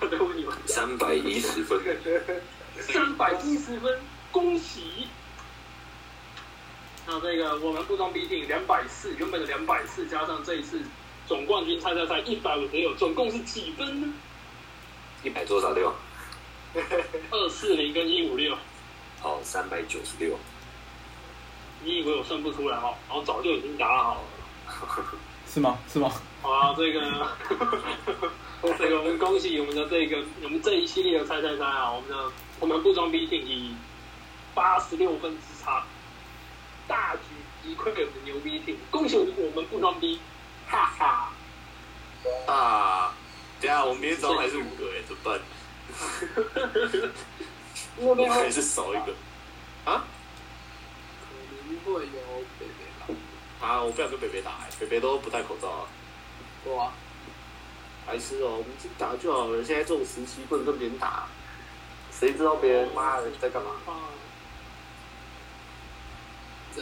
我再问你们，三百一十分，三百一十分，恭喜！那这个我们不装逼 team 两百四，原本的两百四加上这一次总冠军猜猜猜一百五十六，总共是几分呢？一百多少 六？二四零跟一五六，哦，三百九十六。你以为我算不出来哦？然后早就已经打好了。是吗？是吗？好啊，这个 这个我们恭喜我们的这个我们这一系列的猜猜猜啊，我们的我们不装逼 team 以八十六分之差大举击溃我们的牛逼 team，恭喜我们我们不装逼，哈哈。啊，等下我们明天早上还是五个哎，怎么办？那边 还是少一个啊？可能会有北北吧，啊，我不想跟北北打哎，北北都不戴口罩啊。对啊，白痴哦，我们自己打就好了。现在这种时期不能跟别人打，谁知道别人妈的在干嘛？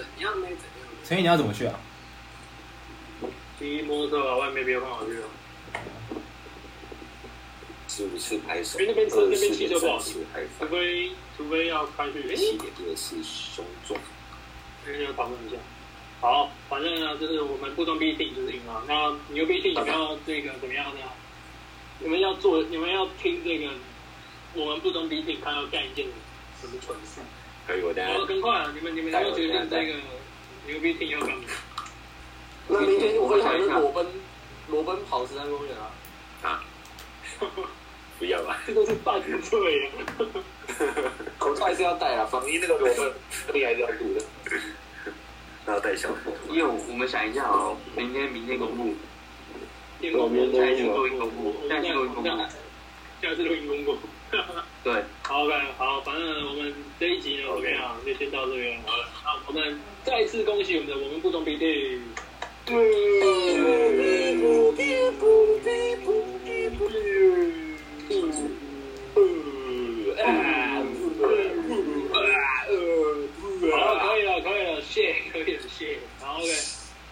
啊，怎样呢？怎样呢？陈宇你要怎么去啊？骑摩托车啊，外面没有办法去了。十五次拍手，因为那边车那边汽车不好除非除非要开去，哎、七点二次胸撞。这个要讨论一下。好，反正呢，就是我们不装逼 team 就是赢了。那牛逼 team 你们要这个怎么样呢？你们要做，你们要听这个，我们不装逼 team 看要干一件什么蠢事。可以，我等下更快啊！你们你们要决定这个牛逼要干嘛？那明天我会想是裸奔，裸奔跑十三公园啊。啊不要吧。这都是犯罪啊！口罩还是要戴啊，防疫那个裸奔肯定还是要顾的。那要带小火，因为我们想一下哦，明天明天公布，电公布，下一次录音公布，下一次录音公布，下次录音公布。对，好，OK，好，反正我们这一集呢怎么样，就先到这边好了。那我们再次恭喜我们的我们不装逼 team。好，可以了，可以了，谢，可以了，谢。好，OK。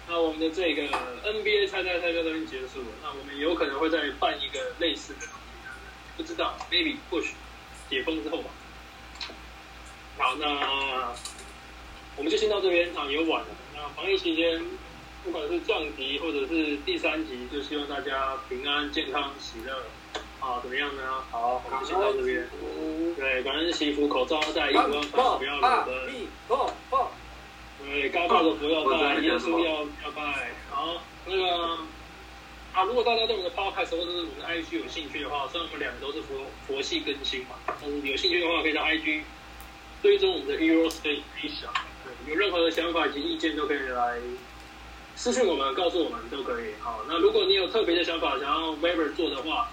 那我们的这个 NBA 参赛赛就这边结束了。那我们有可能会再办一个类似的不知道，maybe 或许解封之后吧。好，那我们就先到这边啊，也晚了。那防疫期间，不管是降级或者是第三级，就希望大家平安、健康、喜乐啊，怎么样呢？好，我们就先到这边。对，感恩祈福，口罩要戴，衣服要穿，不要裸奔。对，该拜的佛要拜，耶稣要要拜。好，那个啊，如果大家对我们的 podcast 或者是我们的 IG 有兴趣的话，虽然我们两个都是佛佛系更新嘛，但是有兴趣的话，可以到 IG 追踪我们的 Eurostate Asia。对，有任何的想法以及意见都可以来私信我们，告诉我们都可以。好，那如果你有特别的想法想要 Weber 做的话，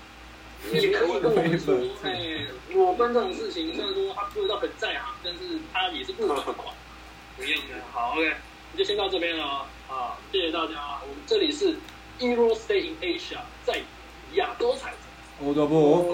你也可以跟我们说，哎，裸奔这种事情，虽然说他不知道很在行，但是他也是不反款。不用的，好，OK，就先到这边了啊！谢谢大家，我们这里是一路 stay in Asia，在亚洲踩，好多步。